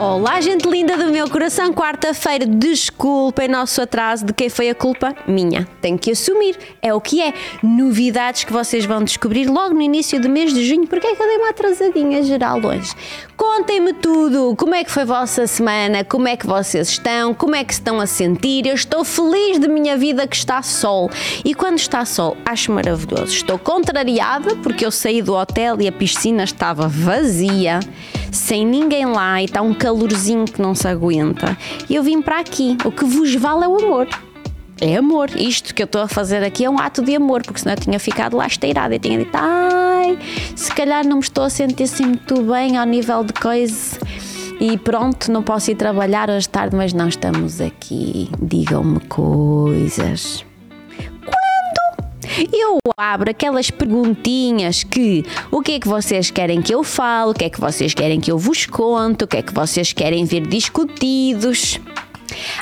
Olá, gente linda do meu coração. Quarta-feira, desculpem nosso atraso. De quem foi a culpa? Minha. Tenho que assumir. É o que é. Novidades que vocês vão descobrir logo no início do mês de junho. Porque é que eu dei uma atrasadinha geral hoje? Contem-me tudo. Como é que foi a vossa semana? Como é que vocês estão? Como é que se estão a sentir? Eu estou feliz de minha vida que está sol. E quando está sol, acho maravilhoso. Estou contrariada porque eu saí do hotel e a piscina estava vazia sem ninguém lá e está um calorzinho que não se aguenta. E eu vim para aqui. O que vos vale é o amor. É amor. Isto que eu estou a fazer aqui é um ato de amor, porque senão eu tinha ficado lá esteirada. Eu tinha dito, ai, se calhar não me estou a sentir assim muito bem ao nível de coisa. E pronto, não posso ir trabalhar hoje tarde, mas não estamos aqui. Digam-me coisas eu abro aquelas perguntinhas que o que é que vocês querem que eu fale, o que é que vocês querem que eu vos conte, o que é que vocês querem ver discutidos.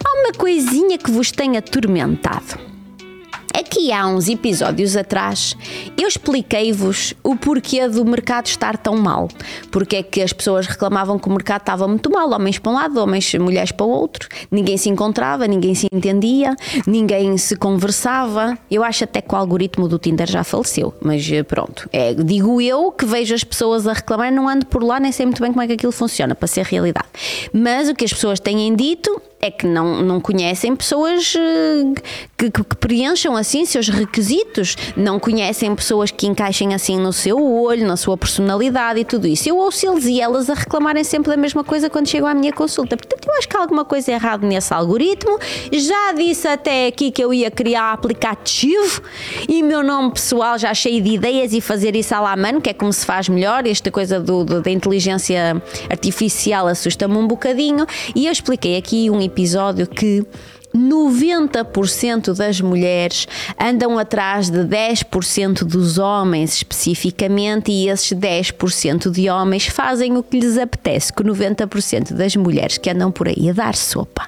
Há uma coisinha que vos tem atormentado. Aqui há uns episódios atrás eu expliquei-vos o porquê do mercado estar tão mal. Porque é que as pessoas reclamavam que o mercado estava muito mal, homens para um lado, homens, mulheres para o outro. Ninguém se encontrava, ninguém se entendia, ninguém se conversava. Eu acho até que o algoritmo do Tinder já faleceu, mas eh, pronto. É, digo eu que vejo as pessoas a reclamar, não ando por lá, nem sei muito bem como é que aquilo funciona para ser realidade. Mas o que as pessoas têm dito é que não, não conhecem pessoas eh, que, que, que, preencham assim seus requisitos, não conhecem pessoas que encaixem assim no seu olho, na sua personalidade e tudo isso. Eu ouço eles e elas a reclamarem sempre da mesma coisa quando chegam à minha consulta. Portanto, eu acho que há alguma coisa errada nesse algoritmo. Já disse até aqui que eu ia criar aplicativo e meu nome pessoal já cheio de ideias e fazer isso à la mano, que é como se faz melhor. Esta coisa do, do da inteligência artificial assusta-me um bocadinho. E eu expliquei aqui um episódio que 90% das mulheres andam atrás de 10% dos homens especificamente e esses 10% de homens fazem o que lhes apetece, com 90% das mulheres que andam por aí a dar sopa.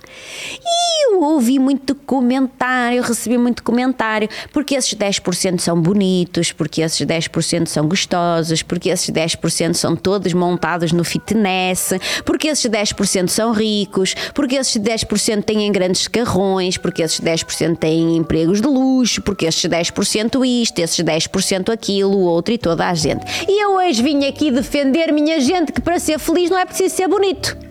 E eu ouvi muito comentário, recebi muito comentário, porque esses 10% são bonitos, porque esses 10% são gostosos, porque esses 10% são todos montados no fitness, porque esses 10% são ricos, porque esses 10% têm grandes carros porque esses 10% têm empregos de luxo, porque esses 10% isto, esses 10% aquilo, o outro e toda a gente. E eu hoje vim aqui defender minha gente que para ser feliz não é preciso ser bonito.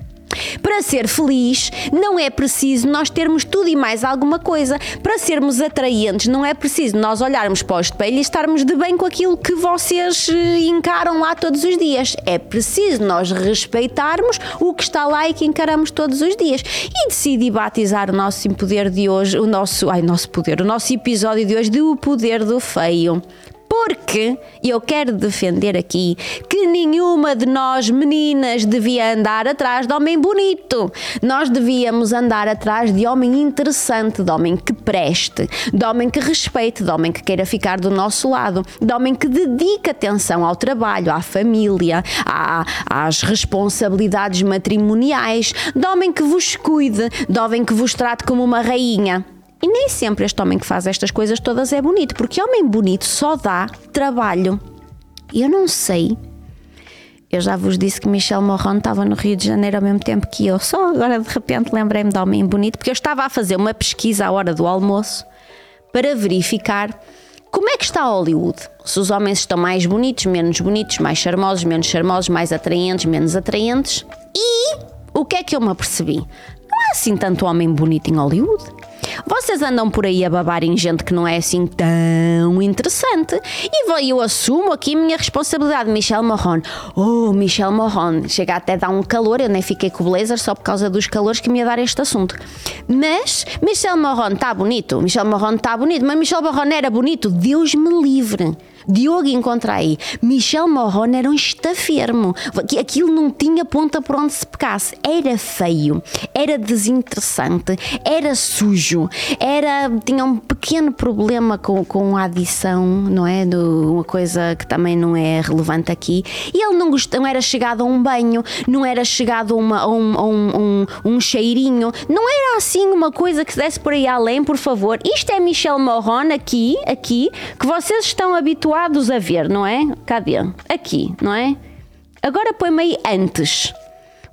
Para ser feliz, não é preciso nós termos tudo e mais alguma coisa. Para sermos atraentes, não é preciso nós olharmos para o espelho e estarmos de bem com aquilo que vocês eh, encaram lá todos os dias. É preciso nós respeitarmos o que está lá e que encaramos todos os dias. E decidi batizar o nosso poder de hoje, o nosso, ai, nosso poder, o nosso episódio de hoje de O Poder do Feio porque eu quero defender aqui que nenhuma de nós meninas devia andar atrás de homem bonito. Nós devíamos andar atrás de homem interessante, de homem que preste, de homem que respeite, de homem que queira ficar do nosso lado, de homem que dedique atenção ao trabalho, à família, à, às responsabilidades matrimoniais, de homem que vos cuide, de homem que vos trate como uma rainha. E nem sempre este homem que faz estas coisas todas é bonito, porque homem bonito só dá trabalho. Eu não sei. Eu já vos disse que Michel Morron estava no Rio de Janeiro ao mesmo tempo que eu. Só agora de repente lembrei-me de homem bonito, porque eu estava a fazer uma pesquisa à hora do almoço para verificar como é que está Hollywood. Se os homens estão mais bonitos, menos bonitos, mais charmosos, menos charmosos, mais atraentes, menos atraentes. E o que é que eu me apercebi? Não há assim tanto homem bonito em Hollywood. Vocês andam por aí a babar em gente que não é assim tão interessante. E eu assumo aqui a minha responsabilidade. Michel Morron. Oh, Michel Morron. Chega até a dar um calor. Eu nem fiquei com o blazer só por causa dos calores que me ia dar este assunto. Mas Michel Morron está bonito. Michel Morron está bonito. Mas Michel Morron era bonito. Deus me livre. Diogo encontra aí. Michel Morron era um estafermo. Aquilo não tinha ponta por onde se pecasse. Era feio, era desinteressante, era sujo, era, tinha um pequeno problema com, com a adição, não é? Uma coisa que também não é relevante aqui. E ele não, gostou, não era chegado a um banho, não era chegado a, uma, a, um, a um, um, um, cheirinho, não era assim uma coisa que se desse por aí além, por favor. Isto é Michel Morron aqui, aqui, que vocês estão habituados habituados a ver, não é? Cadê? Aqui, não é? Agora põe-me aí antes.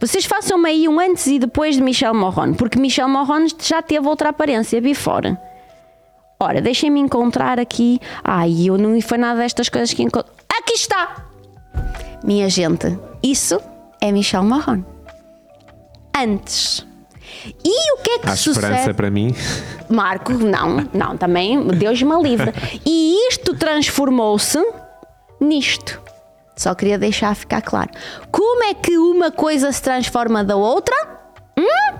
Vocês façam-me aí um antes e depois de Michel Morron, porque Michel Morron já teve outra aparência before. Ora, deixem-me encontrar aqui. Ai, eu não foi nada destas coisas que encontro. Aqui está! Minha gente, isso é Michel Morron. Antes. E o que é que Há sucede? esperança para mim. Marco, não, não, também, Deus me livre. E isto transformou-se nisto. Só queria deixar ficar claro. Como é que uma coisa se transforma da outra? Hum?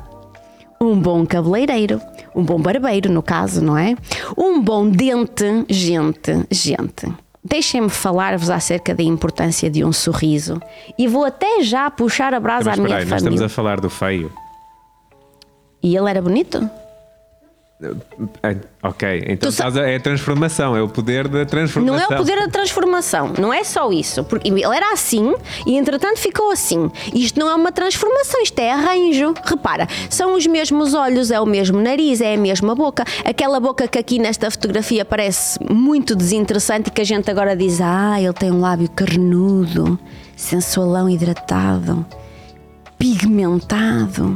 Um bom cabeleireiro, um bom barbeiro, no caso, não é? Um bom dente, gente, gente. Deixem-me falar-vos acerca da importância de um sorriso e vou até já puxar a brasa Mas à minha aí, nós família. estamos a falar do feio. E ele era bonito? Ah, Ok, então Tu a- é a transformação, é o poder da Não transformação. é o poder da transformação, não é só isso. Porque ele era assim e entretanto ficou assim. Isto não é uma transformação, isto é arranjo. Repara, são os mesmos olhos, é o mesmo nariz, é a mesma boca. Aquela boca que aqui nesta fotografia parece muito desinteressante e que a gente agora diz: ah, ele tem um lábio carnudo, sensualão hidratado, pigmentado.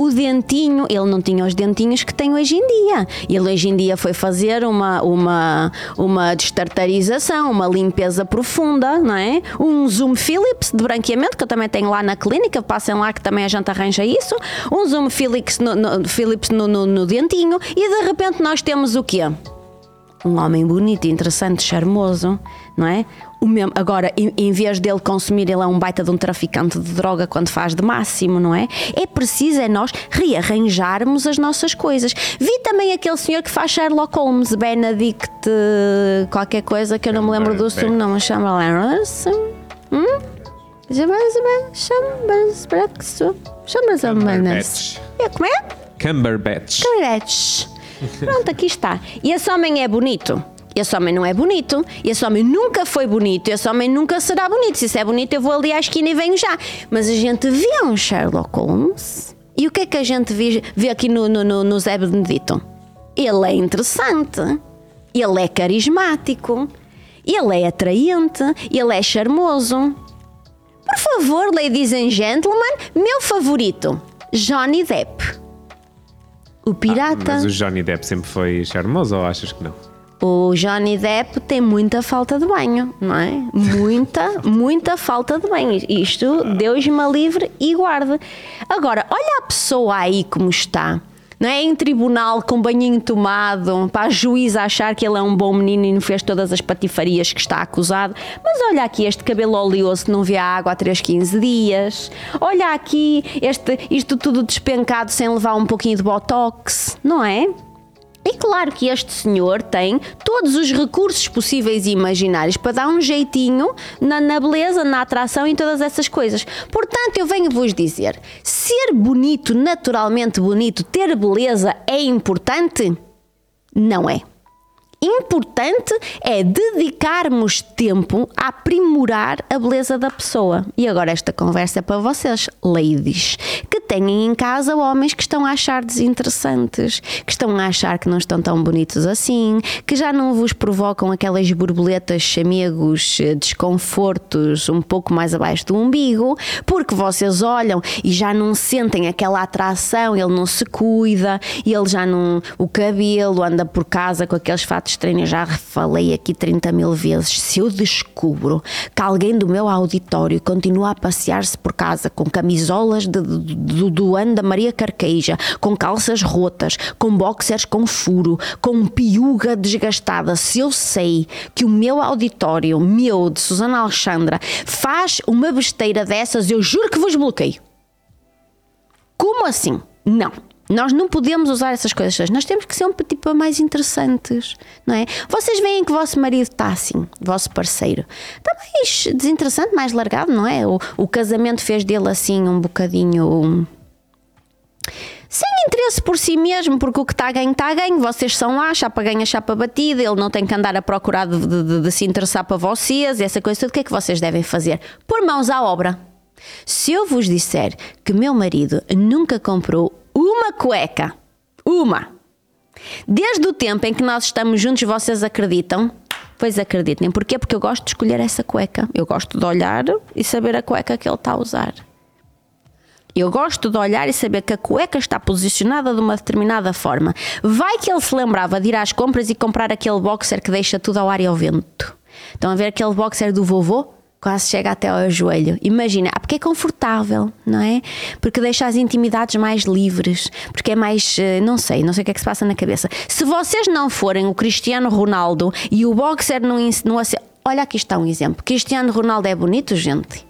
O dentinho, ele não tinha os dentinhos que tem hoje em dia. Ele hoje em dia foi fazer uma, uma, uma destartarização, uma limpeza profunda, não é? Um Zoom Philips de branqueamento, que eu também tenho lá na clínica, passem lá que também a gente arranja isso. Um Zoom Philips no, no, Philips no, no, no dentinho e de repente nós temos o quê? um homem bonito, interessante, charmoso, não é? O mesmo, agora, em, em vez dele consumir, ele é um baita de um traficante de droga quando faz de máximo, não é? É preciso é nós rearranjarmos as nossas coisas. Vi também aquele senhor que faz Sherlock Holmes, Benedict, qualquer coisa que eu não me lembro do sumo, não, mas chama Larson. Hum? Chama-se Cumberbatch. É, Como é? Cumberbatch. Cumberbatch. Pronto, aqui está. E esse homem é bonito? Esse homem não é bonito. Esse homem nunca foi bonito. Esse homem nunca será bonito. Se isso é bonito, eu vou ali à esquina e venho já. Mas a gente vê um Sherlock Holmes. E o que é que a gente vê, vê aqui no, no, no, Zé Benedito? Ele é interessante. Ele é carismático. Ele é atraente. Ele é charmoso. Por favor, ladies and gentlemen, meu favorito, Johnny Depp. O pirata. Mas o Johnny Depp sempre foi charmoso ou achas que não? O Johnny Depp tem muita falta de banho, não é? Muita, muita falta de banho. Isto, Deus me livre e guarde. Agora, olha a pessoa aí como está. Não é em tribunal com banhinho tomado, para a juíza achar que ele é um bom menino e não fez todas as patifarias que está acusado. Mas olha aqui este cabelo oleoso que não vê a água há 3, 15 dias. Olha aqui este, isto tudo despencado sem levar um pouquinho de botox, não é? E claro que este senhor tem todos os recursos possíveis e imaginários para dar um jeitinho na, na beleza, na atração e todas essas coisas. Portanto, eu venho-vos dizer: ser bonito, naturalmente bonito, ter beleza é importante? Não é. Importante é dedicarmos tempo a aprimorar a beleza da pessoa. E agora esta conversa é para vocês, ladies, que têm em casa homens que estão a achar desinteressantes, que estão a achar que não estão tão bonitos assim, que já não vos provocam aquelas borboletas, chamegos, eh, desconfortos um pouco mais abaixo do umbigo, porque vocês olham e já não sentem aquela atração, ele não se cuida, ele já não. o cabelo anda por casa com aqueles fatos estranhos. Já falei aqui 30 mil vezes. Se eu descubro que alguém do meu auditório continua a passear-se por casa com camisolas de, de- do, do ano da Maria Carqueja, com calças rotas, com boxers com furo, com piuga desgastada, se eu sei que o meu auditório, meu, de Susana Alexandra, faz uma besteira dessas, eu juro que vos bloqueio. Como assim? Não. Nós não podemos usar essas coisas. Nós temos que ser um tipo mais interessantes, não é? Vocês veem que o vosso marido está assim, vosso parceiro. Está mais desinteressante, mais largado, não é? O, o casamento fez dele assim um bocadinho. um, sem interesse por si mesmo, porque o que está a ganho, está a ganho. Vocês são lá, chapa ganha, chapa batida. Ele não tem que andar a procurar de, de- de- se interessar para vocês essa coisa toda. O que é que vocês devem fazer? Pôr mãos à obra. Se eu vos disser que meu marido nunca comprou uma cueca, uma, desde o tempo em que nós estamos juntos, vocês acreditam? Pois acreditem. Porquê? Porque eu gosto de escolher essa cueca. Eu gosto de olhar e saber a cueca que ele está a usar. Eu gosto de olhar e saber que a cueca está posicionada de uma determinada forma. Vai que ele se lembrava de ir às compras e comprar aquele boxer que deixa tudo ao ar e ao vento. Estão a ver aquele boxer do vovô? Quase chega até ao joelho. Imagina, ah, porque é confortável, não é? Porque deixa as intimidades mais livres, porque é mais. eh, Não sei, não sei o que é que se passa na cabeça. Se vocês não forem o Cristiano Ronaldo e o boxer não. não Olha, aqui está um exemplo. Cristiano Ronaldo é bonito, gente.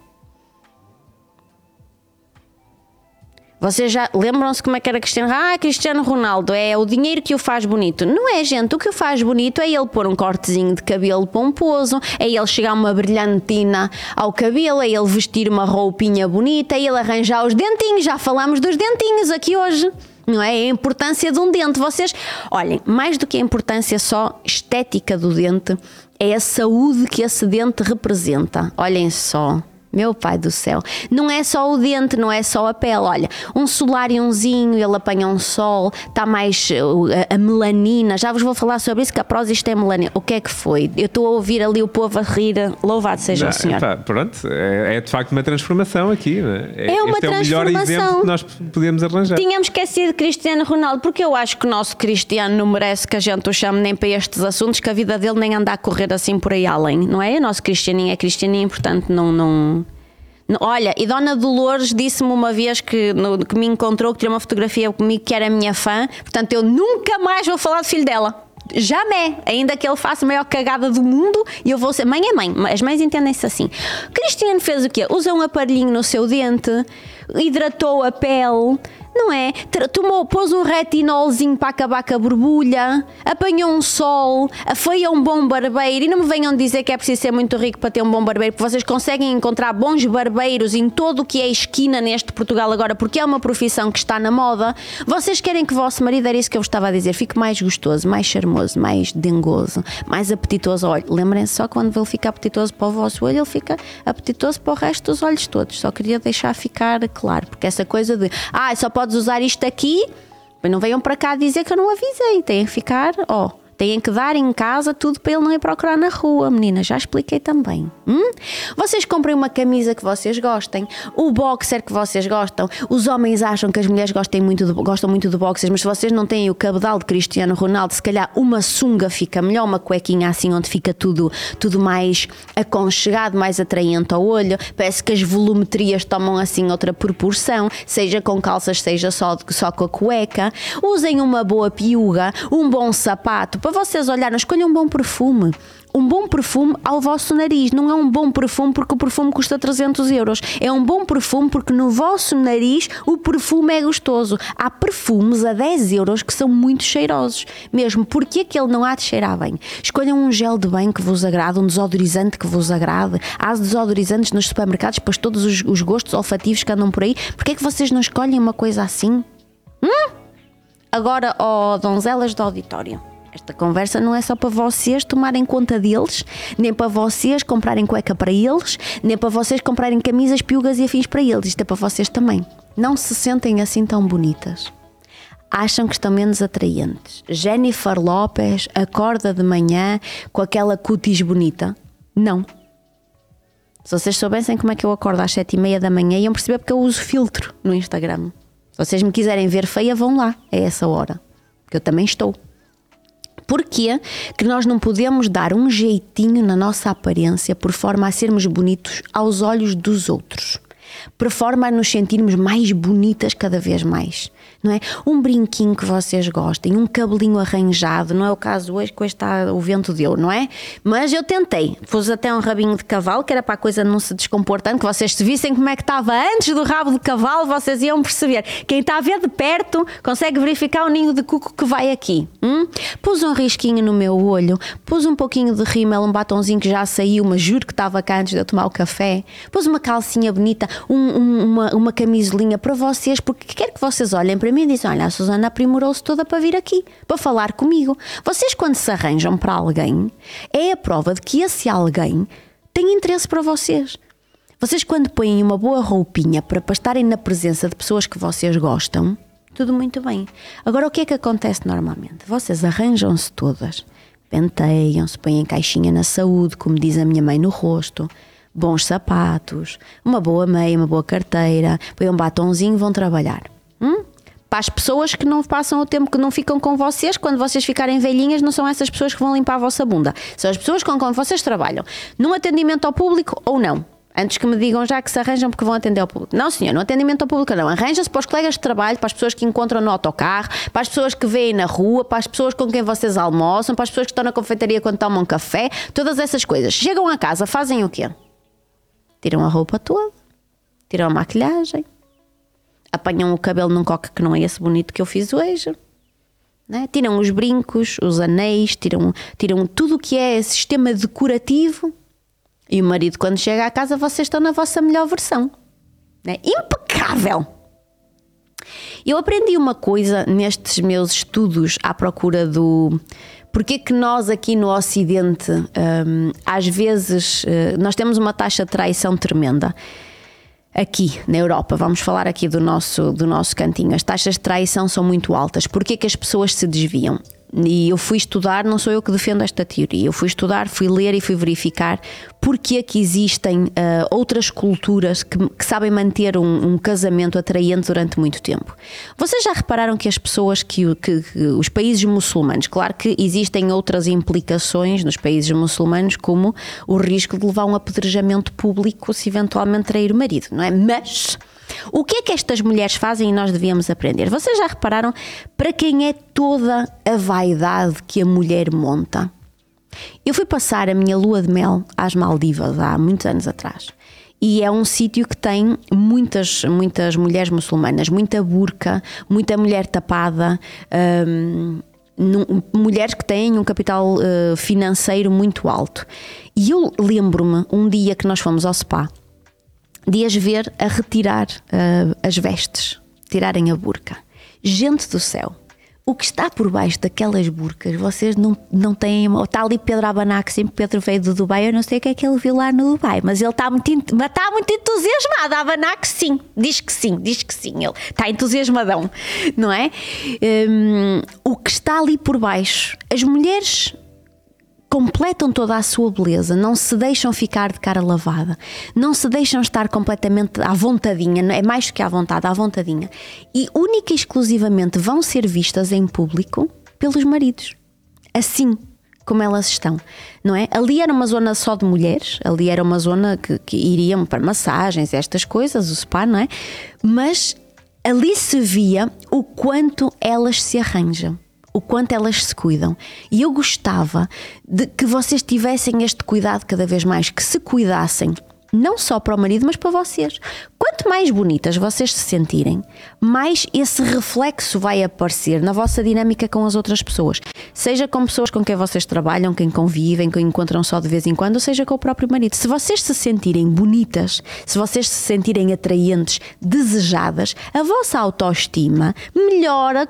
Vocês já lembram-se como é que era Cristiano Ah, Cristiano Ronaldo é o dinheiro que o faz bonito. Não é, gente. O que o faz bonito é ele pôr um cortezinho de cabelo pomposo, é ele chegar uma brilhantina ao cabelo, é ele vestir uma roupinha bonita, é ele arranjar os dentinhos. Já falamos dos dentinhos aqui hoje. Não é? É a importância de um dente. Vocês, olhem, mais do que a importância só estética do dente, é a saúde que esse dente representa. Olhem só. Meu pai do céu, não é só o dente, não é só a pele. Olha, um solariumzinho, ele apanha um sol, está mais uh, a, a melanina. Já vos vou falar sobre isso, que a prosa isto é melanina. O que é que foi? Eu estou a ouvir ali o povo a rir. Louvado seja Não, o Senhor. epá, pronto, é, é de facto uma transformação aqui. não É, É uma este é o melhor transformação. exemplo que nós podemos arranjar. Tínhamos esquecido Cristiano Ronaldo, porque eu acho que o nosso Cristiano não merece que a gente o chame nem para estes assuntos, que a vida dele nem anda a correr assim por aí além, não é? O nosso Cristianinho é Cristianinho, portanto não. não... Olha, e Dona Dolores disse-me uma vez que, no- que me encontrou, que tirou uma fotografia comigo que era minha fã, portanto eu nunca mais vou falar do filho dela. Jamais, ainda que ele faça a maior cagada do mundo e eu vou ser. Mãe é mãe, as mães entendem-se assim. Cristiano fez o quê? Usa um aparelhinho no seu dente, hidratou a pele, não é? Tomou, pôs um retinolzinho para acabar com a borbulha, apanhou um sol, foi a um bom barbeiro. E não me venham dizer que é preciso ser muito rico para ter um bom barbeiro, porque vocês conseguem encontrar bons barbeiros em todo o que é esquina neste Portugal agora, porque é uma profissão que está na moda. Vocês querem que o vosso marido, era isso que eu estava a dizer, fique mais gostoso, mais charmoso, mais dengoso, mais apetitoso. Olha, lembrem-se só quando ele fica apetitoso para o vosso olho, ele fica apetitoso para o resto dos olhos todos. Só queria deixar ficar claro, porque essa coisa de, ah, só podes usar isto aqui, mas não venham para cá dizer que eu não avisei. Têm que ficar, ó, têm que dar em casa tudo para ele não ir procurar na rua, menina. Já expliquei também. Hum? Vocês comprem uma camisa que vocês gostem, o boxer que vocês gostam. Os homens acham que as mulheres gostem muito de, gostam muito de boxers, mas se vocês não têm o cabedal de Cristiano Ronaldo, se calhar uma sunga fica melhor, uma cuequinha assim onde fica tudo, tudo mais aconchegado, mais atraente ao olho. Parece que as volumetrias tomam assim outra proporção, seja com calças, seja só, só com a cueca. Usem uma boa piuga, um bom sapato, para vocês olharem, escolham um bom perfume. Um bom perfume ao vosso nariz. Não é um bom perfume porque o perfume custa 300 euros. É um bom perfume porque no vosso nariz o perfume é gostoso. Há perfumes a 10 euros que são muito cheirosos. Mesmo porque que ele não há de cheirar bem. Escolham um gel de banho que vos agrade, um desodorizante que vos agrade. Há desodorizantes nos supermercados para todos os, os gostos olfativos que andam por aí. Porquê é que vocês não escolhem uma coisa assim? Agora, ó donzelas do auditório. Esta conversa não é só para vocês tomarem conta deles, nem para vocês comprarem cueca para eles, nem para vocês comprarem camisas, piugas e afins para eles. Isto é para vocês também. Não se sentem assim tão bonitas. Acham que estão menos atraentes. Jennifer Lopez acorda de manhã com aquela cutis bonita? Não. Se vocês soubessem como é que eu acordo às sete e meia da manhã, iam perceber porque eu uso filtro no Instagram. Se vocês me quiserem ver feia, vão lá. É essa hora. Que eu também estou. Porquê que nós não podemos dar um jeitinho na nossa aparência por forma a sermos bonitos aos olhos dos outros? Por forma a nos sentirmos mais bonitas cada vez mais, não é? Um brinquinho que vocês gostem, um cabelinho arranjado, não é o caso hoje que hoje está, o vento deu, não é? Mas eu tentei, pus até um rabinho de cavalo, que era para a coisa não se descompor tanto, que vocês se vissem como é que estava antes do rabo de cavalo, vocês iam perceber. Quem está a ver de perto consegue verificar o ninho de cuco que vai aqui. Hum? Pus um risquinho no meu olho, pus um pouquinho de rímel, um batonzinho que já saiu, mas juro que estava cá antes de eu tomar o café. Pus uma calcinha bonita, um- um- uma, uma camisolinha para vocês, porque quero que vocês olhem para mim e dizem: Olha, a Susana aprimorou-se toda para vir aqui, para falar comigo. Vocês, quando se arranjam para alguém, é a prova de que esse alguém tem interesse para vocês. Vocês, quando põem uma boa roupinha para, para estarem na presença de pessoas que vocês gostam, tudo muito bem. Agora, o que é que acontece normalmente? Vocês arranjam-se todas, penteiam-se, põem caixinha na saúde, como diz a minha mãe, no rosto, bons sapatos, uma boa meia, uma boa carteira, põe um batonzinho, vão trabalhar. Hum? Para as pessoas que não passam o tempo, que não ficam com vocês, quando vocês ficarem velhinhas, não são essas pessoas que vão limpar a vossa bunda. São as pessoas com quem vocês trabalham. Num atendimento ao público ou não. Antes que me digam já que se arranjam porque vão atender ao público. Não, senhor, no atendimento ao público não. Arranja-se para os colegas de trabalho, para as pessoas que encontram no autocarro, para as pessoas que veem na rua, para as pessoas com quem vocês almoçam, para as pessoas que estão na confeitaria quando tomam café, todas essas coisas. Chegam a casa, fazem o quê? Tiram a roupa toda, tiram a maquilhagem, apanham o cabelo num coque que não é esse bonito que eu fiz hoje. Né? Tiram os brincos, os anéis, tiram, tiram tudo o que é sistema decorativo. E o marido, quando chega à casa, vocês estão na vossa melhor versão. Né? Impecável! Eu aprendi uma coisa nestes meus estudos à procura do. Porque que nós aqui no Ocidente, hum, às vezes, uh, nós temos uma taxa de traição tremenda aqui na Europa, vamos falar aqui do nosso, do nosso cantinho, as taxas de traição são muito altas. Porquê que as pessoas se desviam? E eu fui estudar, não sou eu que defendo esta teoria, eu fui estudar, fui ler e fui verificar porque é que existem uh, outras culturas que, que sabem manter um, um, casamento atraente durante muito tempo. Vocês já repararam que as pessoas que, que, que, os países muçulmanos, claro que existem outras implicações nos países muçulmanos, como o risco de levar um apedrejamento público se eventualmente trair o marido, não é? Mas o que é que estas mulheres fazem e nós devíamos aprender? Vocês já repararam para quem é toda a vaidade que a mulher monta? Eu fui passar a minha lua de mel às Maldivas há muitos anos atrás. E é um sítio que tem muitas, muitas mulheres muçulmanas, muita burca, muita mulher tapada, hum, mulheres que têm um capital uh, financeiro muito alto. E eu lembro-me um dia que nós fomos ao spa de as ver a retirar uh, as vestes, tirarem a burca. Gente do céu, o que está por baixo daquelas burcas, vocês não, não têm. Está ali Pedro Abanac, sempre Pedro veio do Dubai, eu não sei o que é que ele viu lá no Dubai, mas ele está muito, está muito entusiasmado. Abanac, sim, diz que sim, diz que sim, ele está entusiasmadão, não é? Um, o que está ali por baixo, as mulheres completam toda a sua beleza, não se deixam ficar de cara lavada, não se deixam estar completamente à vontadinha, é mais que à vontade, à vontadinha. E única e exclusivamente vão ser vistas em público pelos maridos. Assim como elas estão, não é? Ali era uma zona só de mulheres, ali era uma zona que, que iriam para massagens, estas coisas, o spa, não é? Mas ali se via o quanto elas se arranjam o quanto elas se cuidam. E eu gostava de que vocês tivessem este cuidado cada vez mais, que se cuidassem não só para o marido, mas para vocês. Quanto mais bonitas vocês se sentirem, mais esse reflexo vai aparecer na vossa dinâmica com as outras pessoas. Seja com pessoas com quem vocês trabalham, quem convivem, quem encontram só de vez em quando, ou seja com o próprio marido. Se vocês se sentirem bonitas, se vocês se sentirem atraentes, desejadas, a vossa autoestima melhora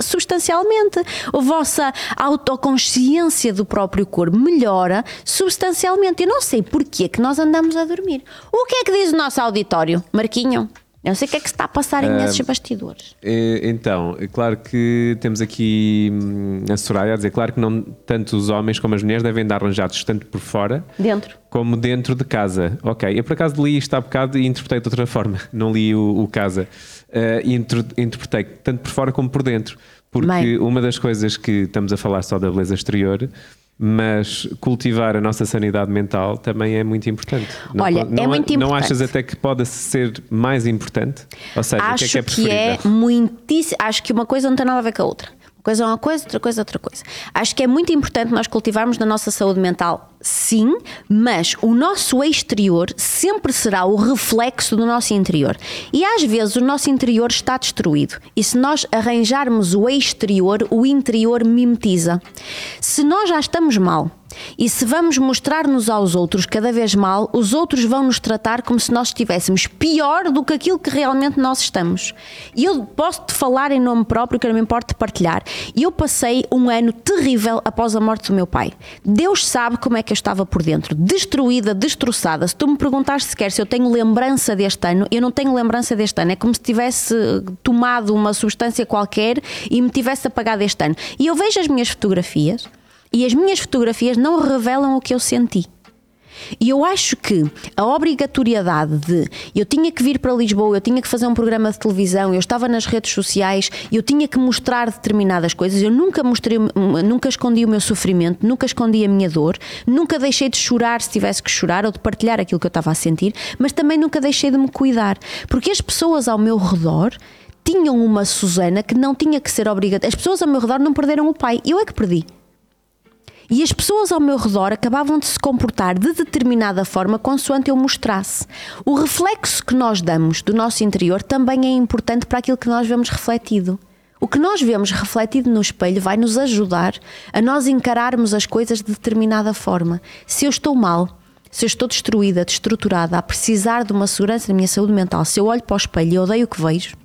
substancialmente. A vossa autoconsciência do próprio corpo melhora substancialmente. Eu não sei porquê que nós andamos a dormir. O que é que diz o nosso auditório, Marquinho? Eu não sei o que é que se está a passar uh, nesses bastidores. Então, é claro que temos aqui hum, a Soraya a dizer, claro que não tanto os homens como as mulheres devem dar arranjados tanto por fora dentro. como dentro de casa. Ok, eu por acaso li isto há bocado e interpretei de outra forma, não li o, o casa. Uh, e interpretei tanto por fora como por dentro. Porque Bem. uma das coisas que estamos a falar só da beleza exterior mas cultivar a nossa sanidade mental também é muito importante. Não, Olha, não, é muito não importante. Não achas até que pode ser mais importante? Ou seja, acho o que é que é, que é muitíssimo. Acho que uma coisa não tem nada a ver com a outra. Uma coisa é uma coisa, outra coisa é outra coisa. Acho que é muito importante nós cultivarmos na nossa saúde mental sim, mas o nosso exterior sempre será o reflexo do nosso interior. E às vezes o nosso interior está destruído. E se nós arranjarmos o exterior, o interior mimetiza. Se nós já estamos mal, e se vamos mostrar-nos aos outros cada vez mal, os outros vão nos tratar como se nós estivéssemos pior do que aquilo que realmente nós estamos. E eu posso te falar em nome próprio, que não me importa partilhar. Eu passei um ano terrível após a morte do meu pai. Deus sabe como é que eu estava por dentro, destruída, destroçada. Se tu me perguntares sequer se eu tenho lembrança deste ano, eu não tenho lembrança deste ano. É como se tivesse tomado uma substância qualquer e me tivesse apagado este ano. E eu vejo as minhas fotografias e as minhas fotografias não revelam o que eu senti. E eu acho que a obrigatoriedade de eu tinha que vir para Lisboa, eu tinha que fazer um programa de televisão, eu estava nas redes sociais, eu tinha que mostrar determinadas coisas, eu nunca mostrei, nunca escondi o meu sofrimento, nunca escondi a minha dor, nunca deixei de chorar se tivesse que chorar ou de partilhar aquilo que eu estava a sentir, mas também nunca deixei de me cuidar, porque as pessoas ao meu redor tinham uma Susana que não tinha que ser obrigada. As pessoas ao meu redor não perderam o pai, eu é que perdi. E as pessoas ao meu redor acabavam de se comportar de determinada forma consoante eu mostrasse. O reflexo que nós damos do nosso interior também é importante para aquilo que nós vemos refletido. O que nós vemos refletido no espelho vai nos ajudar a nós encararmos as coisas de determinada forma. Se eu estou mal, se eu estou destruída, destruturada, a precisar de uma segurança na minha saúde mental, se eu olho para o espelho e odeio o que vejo,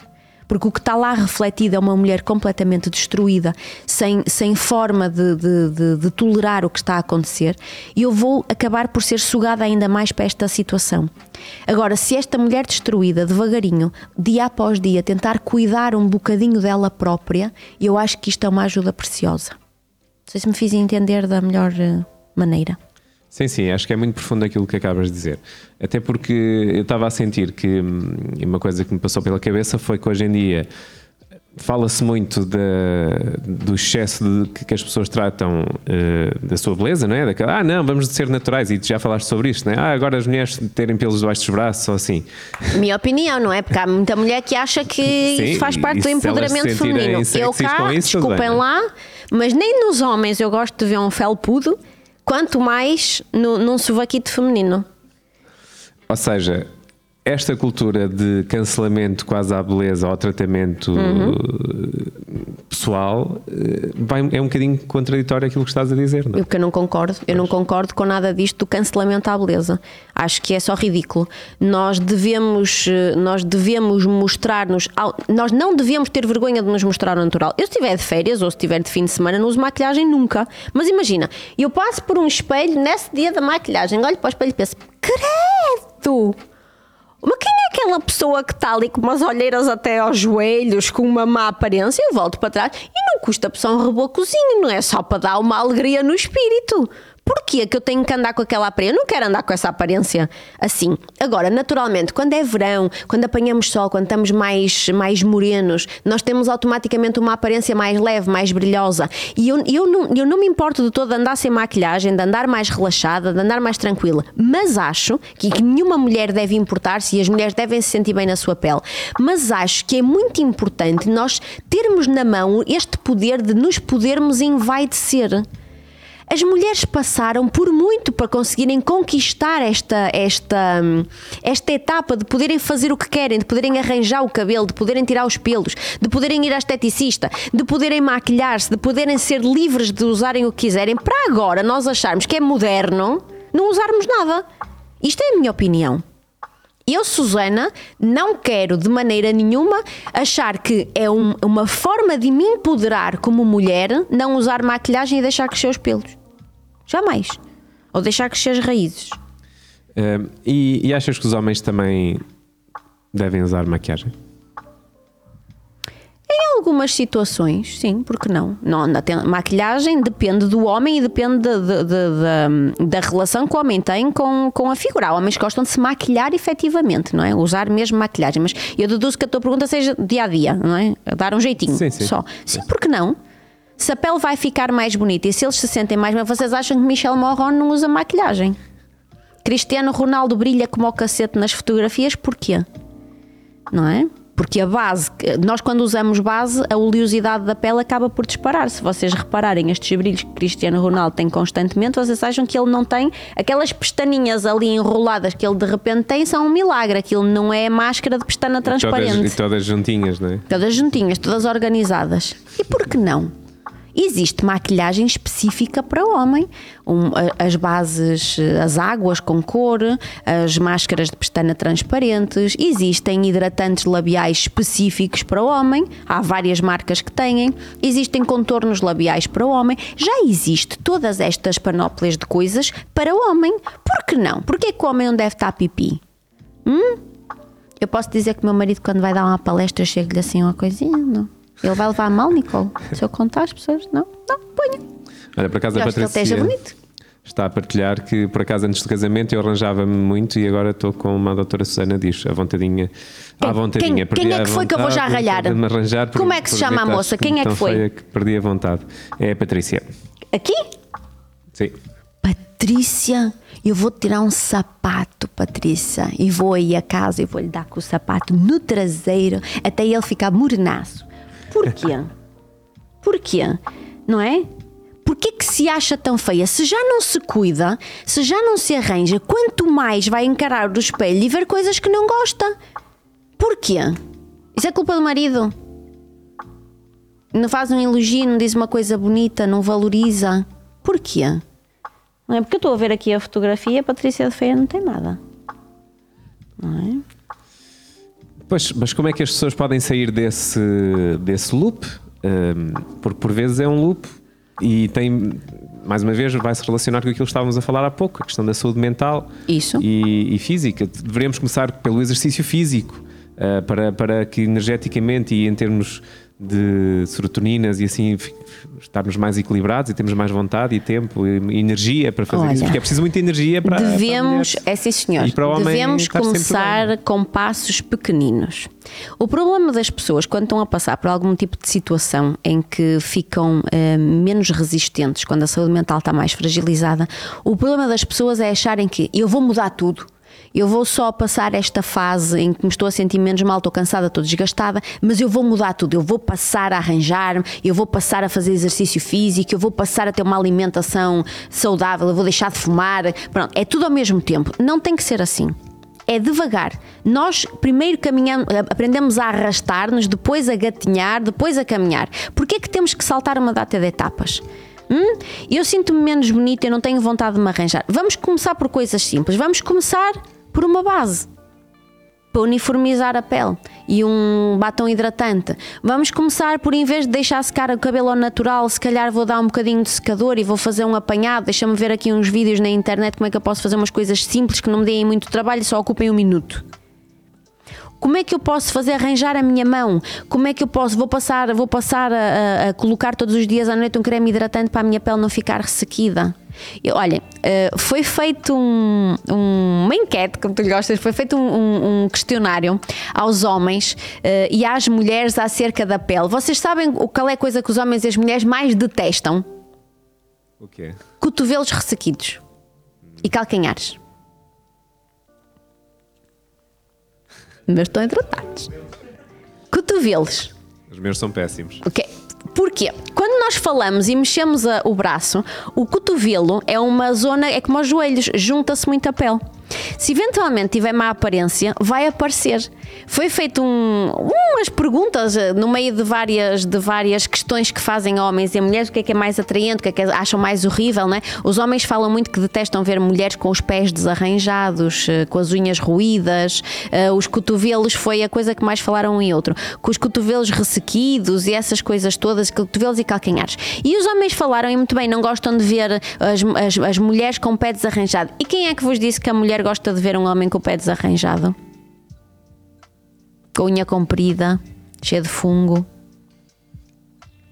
porque o que está lá refletido é uma mulher completamente destruída, sem, sem forma de, de, de, de tolerar o que está a acontecer, e eu vou acabar por ser sugada ainda mais para esta situação. Agora, se esta mulher destruída, devagarinho, dia após dia, tentar cuidar um bocadinho dela própria, eu acho que isto é uma ajuda preciosa. Não sei se me fiz entender da melhor eh, maneira. Sim, sim, acho que é muito profundo aquilo que acabas de dizer. Até porque eu estava a sentir que hum, uma coisa que me passou pela cabeça foi que hoje em dia fala-se muito de, do excesso de, que, que as pessoas tratam uh, da sua beleza, não é? Daquela, ah, não, vamos ser naturais, e já falaste sobre isto, não é? Ah, agora as mulheres terem pelos debaixo dos braços ou assim. Minha opinião, não é? Porque há muita mulher que acha que Sim, isso faz parte do empoderamento feminino. Eu cá, isso, desculpem lá, mas nem nos homens eu gosto de ver um felpudo quanto mais no, num sovaquito feminino. Ou seja, esta cultura de cancelamento quase à beleza, ao tratamento uhum pessoal eh, vai, é um bocadinho contraditório aquilo que estás a dizer, não é? Porque eu não concordo, eu não concordo com nada disto do cancelamento à beleza. Acho que é só ridículo. Nós devemos, eh, nós devemos mostrar-nos, nós não devemos ter vergonha de nos mostrar natural. Eu se estiver de férias ou se estiver de fim de semana não uso maquilhagem nunca. Mas imagina, eu passo por um espelho nesse dia da maquilhagem, olho para o espelho e penso, credo! Mas quem é aquela pessoa que está ali com umas olheiras até aos joelhos, com uma má aparência? Eu volto para trás e não custa para um rebocozinho, não é só para dar uma alegria no espírito. Porquê que eu tenho que andar com aquela aparência? Eu não quero andar com essa aparência assim. Agora, naturalmente, quando é verão, quando apanhamos sol, quando estamos mais, mais morenos, nós temos automaticamente uma aparência mais leve, mais brilhosa. E eu, eu, não, eu não me importo de todo de andar sem maquilhagem, de andar mais relaxada, de andar mais tranquila. Mas acho que, que nenhuma mulher deve importar-se e as mulheres devem se sentir bem na sua pele. Mas acho que é muito importante nós termos na mão este poder de nos podermos envaidecer. As mulheres passaram por muito para conseguirem conquistar esta, esta, esta etapa de poderem fazer o que querem, de poderem arranjar o cabelo, de poderem tirar os pelos, de poderem ir à esteticista, de poderem maquilhar-se, de poderem ser livres de usarem o que quiserem, para agora nós acharmos que é moderno não usarmos nada. Isto é a minha opinião. Eu, Susana, não quero de maneira nenhuma achar que é um, uma forma de me empoderar como mulher não usar maquilhagem e deixar crescer os pelos. Jamais. Ou deixar crescer as raízes. Uh, e, e achas que os homens também devem usar maquiagem? Em algumas situações, sim, porque não? não maquilhagem depende do homem e depende de, de, de, da relação que o homem tem com, com a figura. Há homens que gostam de se maquilhar efetivamente, não é? Usar mesmo maquilhagem. Mas eu deduzo que a tua pergunta seja dia a dia, não é? Dar um jeitinho sim, sim. só. Sim, porque não? Se a pele vai ficar mais bonita e se eles se sentem mais bem, vocês acham que Michel Morron não usa maquilhagem? Cristiano Ronaldo brilha como o cacete nas fotografias, porquê? Não é? Porque a base, nós quando usamos base, a oleosidade da pele acaba por disparar. Se vocês repararem estes brilhos que Cristiano Ronaldo tem constantemente, vocês acham que ele não tem aquelas pestaninhas ali enroladas que ele de repente tem, são um milagre. Aquilo não é máscara de pestana transparente. E todas, e todas juntinhas, não é? Todas juntinhas, todas organizadas. E por que não? Existe maquilhagem específica para o homem. Um, as bases, as águas com cor, as máscaras de pestana transparentes, existem hidratantes labiais específicos para homem, há várias marcas que têm, existem contornos labiais para homem, já existe todas estas panóplias de coisas para o homem. Por que não? Porquê que o homem não deve estar pipi? Hum? Eu posso dizer que o meu marido, quando vai dar uma palestra, chega-lhe assim uma coisinha? Não. Ele vai levar mal, Nicole? Se eu contar as pessoas, não? Não, ponha. Olha, por acaso eu a Patrícia. Está a partilhar que por acaso antes do casamento eu arranjava-me muito e agora estou com uma doutora Susana diz a vontadinha quem, à vontadinha quem, quem é que foi que eu vou já ralhar? Arranjar Como é que se chama a moça? Quem é que foi? que perdi a vontade. É a Patrícia. Aqui? Sim. Patrícia, eu vou tirar um sapato, Patrícia, e vou aí a casa e vou lhe dar com o sapato no traseiro até ele ficar mornaço. Por quê? Por quê? Não é? Por que, se acha tão feia? Se já não se cuida, se já não se arranja, quanto mais vai encarar o espelho e ver coisas que não gosta? Porquê? Isso é culpa do marido? Não faz um elogio, não diz uma coisa bonita, não valoriza. Porquê? Não é porque eu estou a ver aqui a fotografia, a Patrícia de Feia não tem nada. Não é? Pois, mas como é que as pessoas podem sair desse, desse loop? Um, porque por vezes é um loop e tem, mais uma vez, vai se relacionar com aquilo que estávamos a falar há pouco, a questão da saúde mental Isso. E, e física. Deveríamos começar pelo exercício físico, uh, para, para que energeticamente e em termos de serotoninas e assim estarmos mais equilibrados e temos mais vontade e tempo e energia para fazer Olha, isso, porque é preciso muita energia para devemos, para é sim senhor, devemos começar com passos pequeninos. O problema das pessoas quando estão a passar por algum tipo de situação em que ficam eh, menos resistentes, quando a saúde mental está mais fragilizada, o problema das pessoas é acharem que eu vou mudar tudo eu vou só passar esta fase em que me estou a sentir menos mal, estou cansada, estou desgastada, mas eu vou mudar tudo. Eu vou passar a arranjar-me, eu vou passar a fazer exercício físico, eu vou passar a ter uma alimentação saudável, eu vou deixar de fumar. Pronto, é tudo ao mesmo tempo. Não tem que ser assim. É devagar. Nós primeiro caminhamos, aprendemos a arrastar-nos, depois a gatinhar, depois a caminhar. Porquê é que temos que saltar uma data de etapas? Hum? Eu sinto-me menos bonita, eu não tenho vontade de me arranjar. Vamos começar por coisas simples. Vamos começar por uma base para uniformizar a pele e um batom hidratante. Vamos começar por, em vez de deixar secar o cabelo ao natural, se calhar vou dar um bocadinho de secador e vou fazer um apanhado. Deixa-me ver aqui uns vídeos na internet como é que eu posso fazer umas coisas simples que não me deem muito trabalho e só ocupem um minuto. Como é que eu posso fazer arranjar a minha mão? Como é que eu posso? Vou passar, vou passar a, a, colocar todos os dias à noite um creme hidratante para a minha pele não ficar ressequida. Olha, eh, foi feito um, um, uma enquete, como tu gostas, foi feito um, um questionário aos homens uh, e às mulheres acerca da pele. Vocês sabem qual é a coisa que os homens e as mulheres mais detestam? O quê? Cotovelos ressequidos e calcanhares. Mas estão hidratados. Cotovelos. Os meus são péssimos. Ok. Porquê? Quando nós falamos e mexemos a, o braço, o cotovelo é uma zona, é como os joelhos, junta-se muito a pele. Se eventualmente tiver má aparência, vai aparecer. Foi feito um, umas perguntas eh, no meio de várias, de várias questões que fazem homens e mulheres, o que é que é mais atraente, o que é que acham mais horrível, né? Os homens falam muito que detestam ver mulheres com os pés desarranjados, eh, com as unhas ruídas, eh, os cotovelos foi a coisa que mais falaram um e outro, com os cotovelos ressequidos e essas coisas todas, cotovelos e calcanhares. E os homens falaram, e muito bem, não gostam de ver as, as, as mulheres com o pé desarranjado. E quem é que vos disse que a mulher gosta de ver um homem com o pé desarranjado? Com unha comprida, cheia de fungo.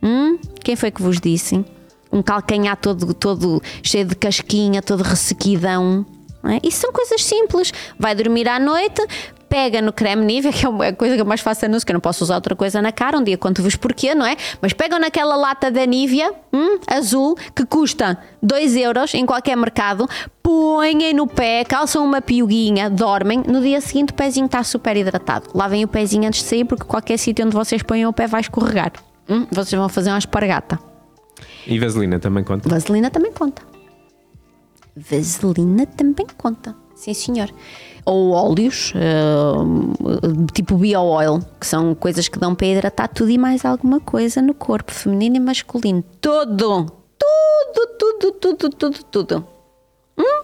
Hum? Quem foi que vos disse? Um calcanhar todo, todo cheio de casquinha, todo ressequidão. É? Isso são coisas simples. Vai dormir à noite, pega no creme Nivea, que é a coisa que eu mais faço anúncio, que eu não posso usar outra coisa na cara, um dia conto-vos porquê, não é? Mas pegam naquela lata da Nivea, hum, azul, que custa 2 euros em qualquer mercado, põem no pé, calçam uma piuguinha, dormem, no dia seguinte o pezinho está super hidratado. Lavem o pezinho antes de sair, porque qualquer sítio onde vocês põem o pé vai escorregar. Hum, vocês vão fazer uma espargata. E vaselina também conta? Vaselina também conta. Vaselina também conta. Sim, senhor ou óleos, uh, tipo bio-oil, que são coisas que dão para hidratar tudo e mais alguma coisa no corpo, feminino e masculino. Tudo! Tudo, tudo, tudo, tudo, tudo. Hum?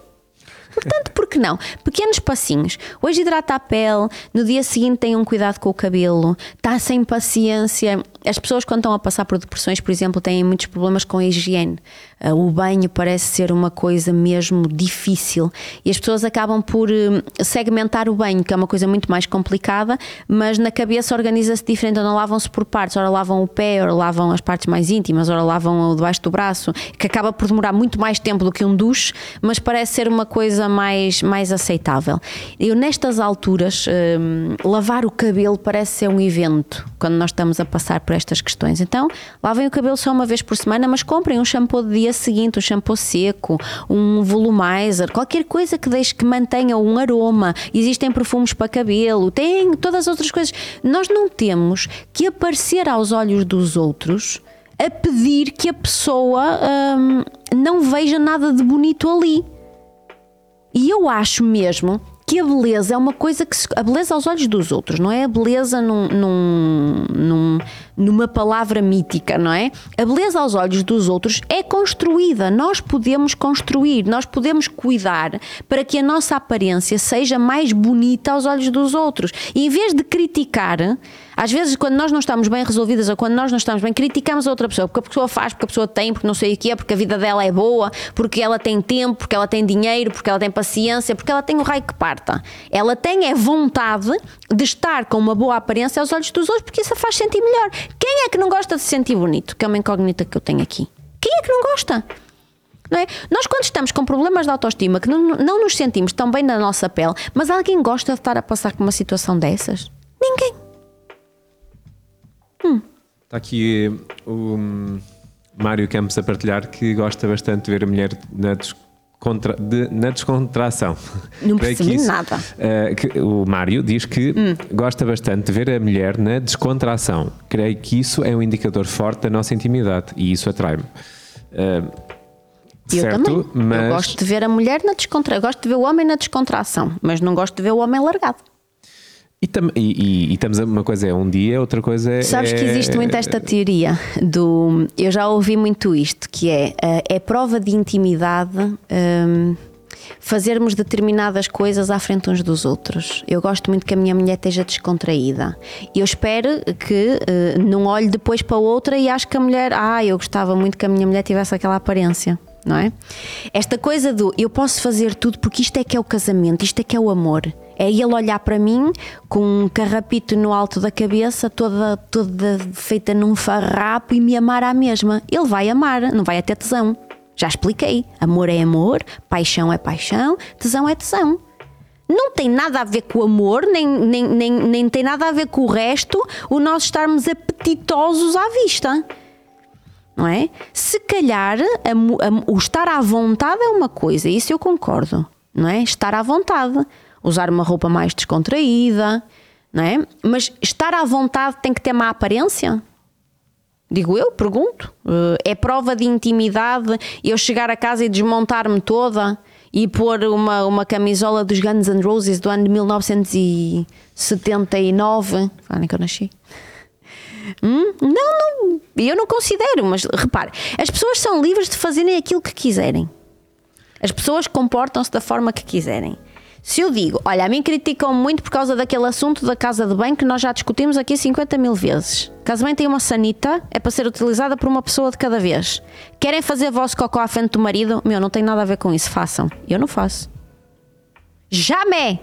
Portanto, por que não? Pequenos passinhos. Hoje hidrata a pele, no dia seguinte tem um cuidado com o cabelo, está sem paciência As pessoas, quando estão a passar por depressões, por exemplo, têm muitos problemas com a higiene. Uh, o banho parece ser uma coisa mesmo difícil e as pessoas acabam por uh, segmentar o banho, que é uma coisa muito mais complicada, mas na cabeça organiza-se diferente. Ora lavam-se por partes, ora lavam o pé, ora lavam as partes mais íntimas, ora lavam o debaixo do braço, que acaba por demorar muito mais tempo do que um duche, mas parece ser uma coisa mais, mais aceitável. Eu, nestas alturas, uh, lavar o cabelo parece ser um evento quando nós estamos a passar por estas questões. Então, lavem o cabelo só uma vez por semana, mas comprem um shampoo de dia seguinte, um shampoo seco, um volumizer, qualquer coisa que deixe que mantenha um aroma. Existem perfumes para cabelo, tem todas as outras coisas. Nós não temos que aparecer aos olhos dos outros a pedir que a pessoa hum, não veja nada de bonito ali. E eu acho mesmo que a beleza é uma coisa que se, a beleza aos olhos dos outros, não é a beleza num, num, num, numa palavra mítica, não é? A beleza aos olhos dos outros é construída, nós podemos construir, nós podemos cuidar para que a nossa aparência seja mais bonita aos olhos dos outros. E em vez de criticar, às vezes, quando nós não estamos bem resolvidas ou quando nós não estamos bem, criticamos a outra pessoa, porque a pessoa faz, porque a pessoa tem, porque não sei o que é, porque a vida dela é boa, porque ela tem tempo, porque ela tem dinheiro, porque ela tem paciência, porque ela tem o raio que parta. Ela tem é vontade de estar com uma boa aparência aos olhos dos outros, porque isso a faz sentir melhor. Quem é que não gosta de se sentir bonito? Que é uma incógnita que eu tenho aqui. Quem é que não gosta? É? Nós, quando estamos com problemas de autoestima, que não, não nos sentimos tão bem na nossa pele, mas alguém gosta de estar a passar por uma situação dessas? Ninguém. Está aqui o Mário Campos a partilhar que gosta bastante de ver a mulher na, descontra, de, na descontração. Não percebi isso, nada. Uh, que, o Mário diz que hum. gosta bastante de ver a mulher na descontração. Creio que isso é um indicador forte da nossa intimidade e isso atrai-me. Uh, eu certo, também. Mas... Eu gosto de ver a mulher na descontração. Gosto de ver o homem na descontração, mas não gosto de ver o homem largado. E, tam, e, e, estamos a, uma coisa é um dia, outra coisa é. Sabes que existe muito esta teoria do. Eu já ouvi muito isto, que é, eh, é prova de intimidade. Um, fazermos determinadas coisas à frente uns dos outros. Eu gosto muito que a minha mulher esteja descontraída. E eu espero que uh, não olhe depois para outra e acho que a mulher, ah, eu gostava muito que a minha mulher tivesse aquela aparência. Não é? Esta coisa do eu posso fazer tudo porque isto é que é o casamento, isto é que é o amor. É ele olhar para mim com um carrapito no alto da cabeça, toda, toda feita num farrapo e me amar à mesma. Ele vai amar, não vai ter tesão. Já expliquei. Amor é amor, paixão é paixão, tesão é tesão. Não tem nada a ver com o amor, nem, nem, nem, nem tem nada a ver com o resto, o nós estarmos apetitosos à vista. Não é? Se calhar a, a, o estar à vontade é uma coisa, isso eu concordo, não é? Estar à vontade usar uma roupa mais descontraída, não é? Mas estar à vontade tem que ter má aparência? Digo eu, pergunto. Eh, é prova de intimidade eu chegar a casa e desmontar-me toda e pôr uma, uma camisola dos Guns N' Roses do ano de 1979? Ah, nem que eu nasci. Hum? Não, não, eu não considero, mas repare, as pessoas são livres de fazerem aquilo que quiserem. As pessoas comportam-se da forma que quiserem. Se eu digo, olha, a mim criticam muito por causa daquele assunto da casa de banho que nós já discutimos aqui 50 mil vezes. Caso bem tem uma sanita, é para ser utilizada por uma pessoa de cada vez. Querem fazer vosso cocó à frente do marido? Meu, não tem nada a ver com isso, façam. Eu não faço. Jamais!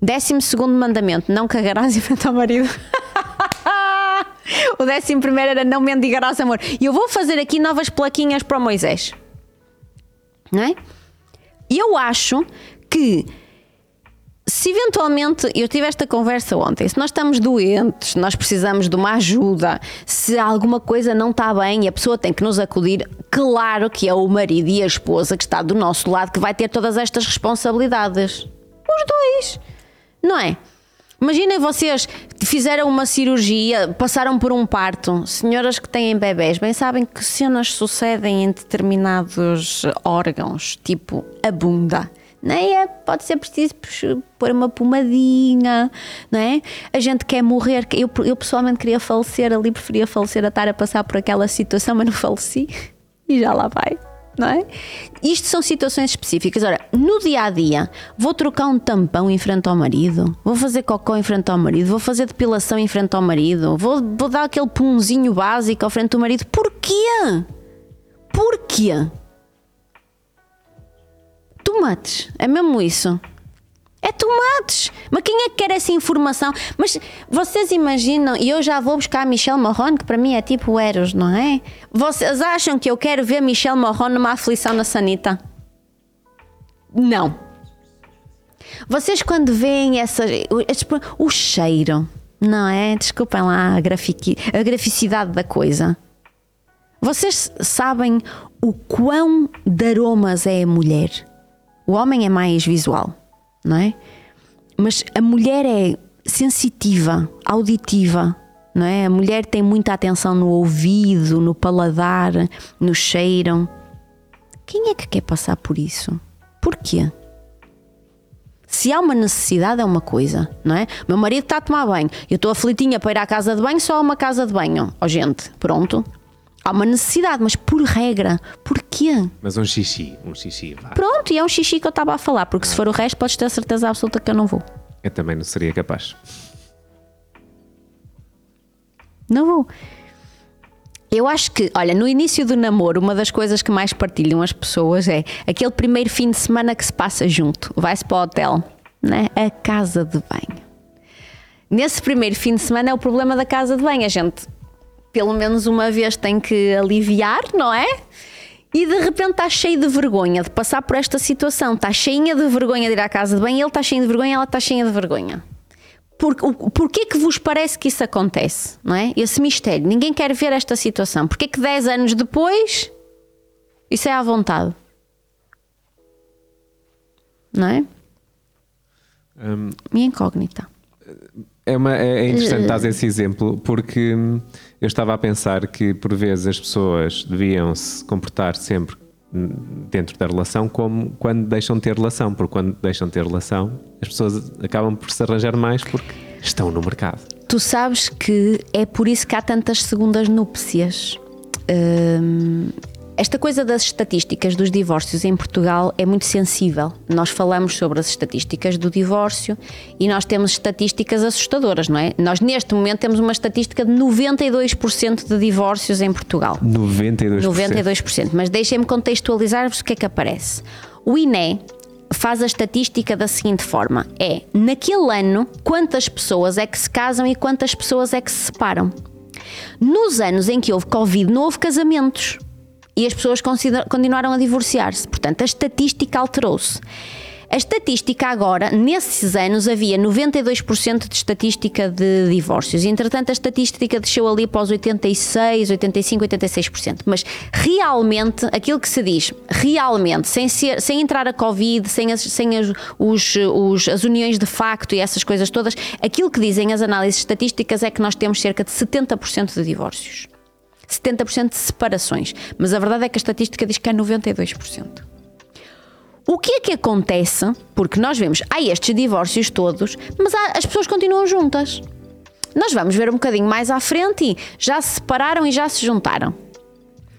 Décimo segundo mandamento, não cagarás em frente ao marido. o décimo primeiro era não mendigarás amor. E eu vou fazer aqui novas plaquinhas para o Moisés. Não é? Eu acho que se eventualmente eu tive esta conversa ontem, se nós estamos doentes, nós precisamos de uma ajuda, se alguma coisa não está bem e a pessoa tem que nos acudir, claro que é o marido e a esposa que está do nosso lado que vai ter todas estas responsabilidades. Os dois, não é? Imaginem vocês fizeram uma cirurgia, passaram por um parto. Senhoras que têm bebés, bem sabem que cenas sucedem em determinados órgãos, tipo a bunda nem é, pode ser preciso pôr uma pomadinha, não é? A gente quer morrer, eu, eu pessoalmente queria falecer ali, preferia falecer a estar a passar por aquela situação, mas não faleci e já lá vai. não é? Isto são situações específicas. Ora, no dia a dia, vou trocar um tampão em frente ao marido, vou fazer cocô em frente ao marido, vou fazer depilação em frente ao marido, vou, vou dar aquele punzinho básico ao frente do marido. Porquê? Porquê? Tomates, é mesmo isso. É tomates. Mas quem é que quer essa informação? Mas vocês imaginam, e eu já vou buscar a Michelle Morron, que para mim é tipo Eros, não é? Vocês acham que eu quero ver Michelle Morron numa aflição na sanita? Não. Vocês quando veem essa. O cheiro, não é? Desculpem lá a, a graficidade da coisa. Vocês sabem o quão de aromas é a mulher? O homem é mais visual não é? Mas a mulher é sensitiva, auditiva, não é? A mulher tem muita atenção no ouvido, no paladar, no cheiro. Quem é que quer passar por isso? Porquê? Se há uma necessidade, é uma coisa, não é? Meu marido está a tomar banho, eu estou aflitinha para ir à casa de banho, só há uma casa de banho. Ó, oh, gente, pronto, Há uma necessidade, mas por regra. Porquê? Mas um xixi, um xixi, vá. Pronto, e é um xixi que eu estava a falar, porque se for o resto, podes ter a certeza absoluta que eu não vou. Eu também não seria capaz. Não vou. Eu acho que, olha, no início do namoro, uma das coisas que mais partilham as pessoas é aquele primeiro fim de semana que se passa junto. Vai-se para o hotel, né? A casa de banho. Nesse primeiro fim de semana é o problema da casa de banho. A gente pelo menos uma vez tem que aliviar, não é? E de repente está cheio de vergonha de passar por esta situação, está cheinha de vergonha de ir à casa de banho, ele está cheio de vergonha, ela está cheia de vergonha. Por, porquê que vos parece que isso acontece? Não é? Esse mistério. Ninguém quer ver esta situação. Porquê que 10 anos depois isso é à vontade? Não é? Um, Minha incógnita. É, uma, é, é interessante dar esse exemplo porque hum, eu estava a pensar que por vezes as pessoas deviam se comportar sempre dentro da relação como quando deixam de ter relação, porque quando deixam de ter relação as pessoas acabam por se arranjar mais porque estão no mercado. Tu sabes que é por isso que há tantas segundas núpcias. Hum, esta coisa das estatísticas dos divórcios em Portugal é muito sensível. Nós falamos sobre as estatísticas do divórcio e nós temos estatísticas assustadoras, não é? Nós neste momento temos uma estatística de 92% de divórcios em Portugal. 92%. 92%. Mas deixem-me contextualizar-vos o que é que aparece. O INE faz a estatística da seguinte forma: é naquele ano quantas pessoas é que se casam e quantas pessoas é que se separam. Nos anos em que houve Covid, não houve casamentos e as pessoas continuaram a divorciar-se. Portanto, a estatística alterou-se. A estatística agora, nesses anos, havia 92% de estatística de divórcios. Entretanto, a estatística desceu ali para os 86, 85, 86%. Mas realmente, aquilo que se diz, realmente, sem, ser, sem entrar a Covid, sem, as, sem as, os, os, as uniões de facto e essas coisas todas, aquilo que dizem as análises estatísticas é que nós temos cerca de 70% de divórcios. 70% de separações. Mas a verdade é que a estatística diz que é 92%. O que é que acontece? Porque nós vemos, há estes divórcios todos, mas há, as pessoas continuam juntas. Nós vamos ver um bocadinho mais à frente e já se separaram e já se juntaram.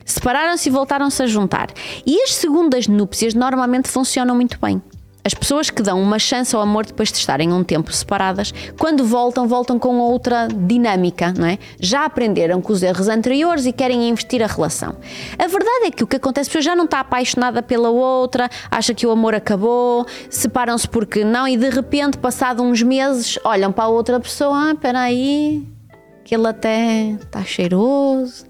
Separaram-se e voltaram-se a juntar. E as segundas núpcias normalmente funcionam muito bem. As pessoas que dão uma chance ao amor depois de estarem um tempo separadas, quando voltam, voltam com outra dinâmica, não é? Já aprenderam com os erros anteriores e querem investir a relação. A verdade é que o que acontece, a pessoa já não está apaixonada pela outra, acha que o amor acabou, separam-se porque não e de repente, passado uns meses, olham para a outra pessoa, ah, espera aí, que ele até está cheiroso,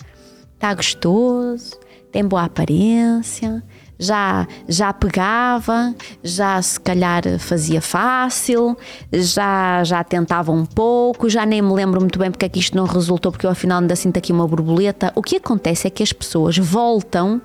está gostoso, tem boa aparência já, já pegava, já se calhar fazia fácil, já, já tentava um pouco, já nem me lembro muito bem porque é que isto não resultou, porque eu afinal ainda sinto aqui uma borboleta. O que acontece é que as pessoas voltam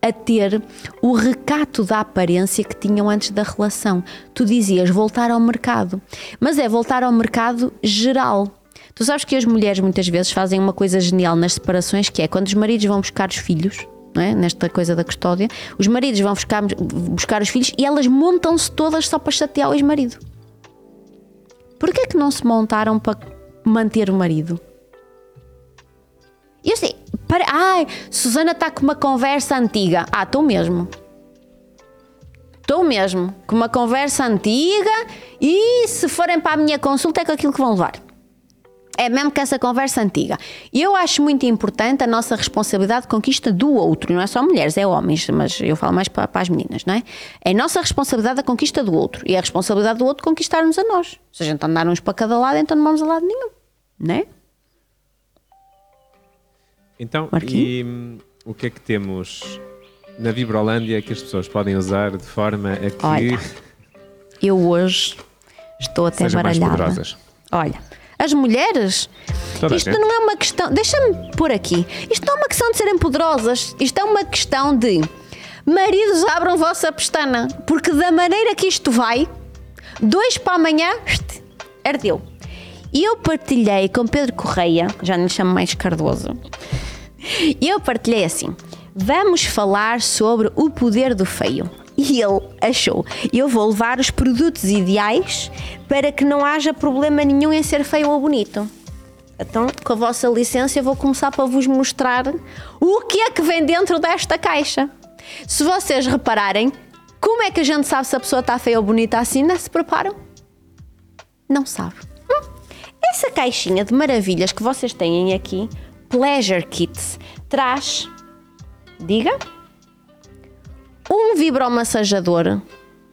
a ter o recato da aparência que tinham antes da relação. Tu dizias voltar ao mercado, mas é voltar ao mercado geral. Tu sabes que as mulheres muitas vezes fazem uma coisa genial nas separações que é quando os maridos vão buscar os filhos é? nesta coisa da custódia, os maridos vão buscar, buscar os filhos e elas montam-se todas só para chatear o ex-marido. Porquê é que não se montaram para manter o marido? Eu sei, Para... Ai, Susana está com uma conversa antiga. Ah, estou mesmo. Estou mesmo com uma conversa antiga e se forem para a minha consulta é com aquilo que vão levar. É mesmo que essa conversa antiga. E eu acho muito importante a nossa responsabilidade de conquista do outro. Não é só mulheres, é homens, mas eu falo mais para, para as meninas, não é? É a nossa responsabilidade a conquista do outro. E é a responsabilidade do outro conquistar-nos a nós. Se a gente andar uns para cada lado, então não vamos a lado nenhum. Não é? Então, e hum, o que é que temos na Vibrolândia que as pessoas podem usar de forma a que. Olha, eu hoje estou até baralhada. Olha, as mulheres. Toda isto não é uma questão. Deixa-me por aqui. Isto não é uma questão de serem poderosas. Isto é uma questão de. Maridos abram vossa pestana. Porque da maneira que isto vai, dois para amanhã, ardeu. E eu partilhei com Pedro Correia, já não lhe chamo mais Cardoso, e eu partilhei assim: vamos falar sobre o poder do feio. E ele achou: eu vou levar os produtos ideais para que não haja problema nenhum em ser feio ou bonito. Então, com a vossa licença, eu vou começar para vos mostrar o que é que vem dentro desta caixa. Se vocês repararem, como é que a gente sabe se a pessoa está feia ou bonita assim? Não se preparam? Não sabe. Hum? Essa caixinha de maravilhas que vocês têm aqui Pleasure Kits traz, diga, um vibromassajador.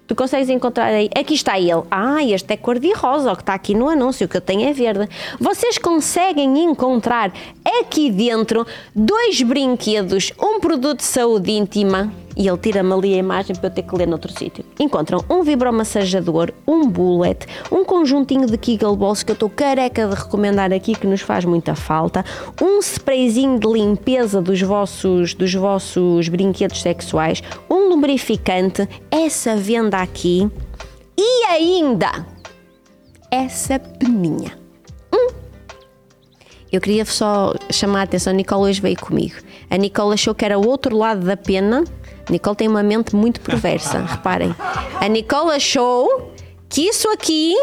Tu consegues encontrar aí? Aqui está ele. Ah, este é cor-de-rosa, o que está aqui no anúncio, o que eu tenho é verde. Vocês conseguem encontrar aqui dentro dois brinquedos, um produto de saúde íntima e ele tira-me ali a imagem para eu ter que ler noutro sítio. Encontram um vibromassajador, um bullet, um conjuntinho de Kegel Balls que eu estou careca de recomendar aqui que nos faz muita falta, um sprayzinho de limpeza dos vossos, dos vossos brinquedos sexuais, um lubrificante, essa venda aqui e ainda essa peninha. Hum. Eu queria só chamar a atenção, a Nicole hoje veio comigo. A Nicole achou que era o outro lado da pena Nicole tem uma mente muito perversa, reparem. A Nicole achou que isso aqui.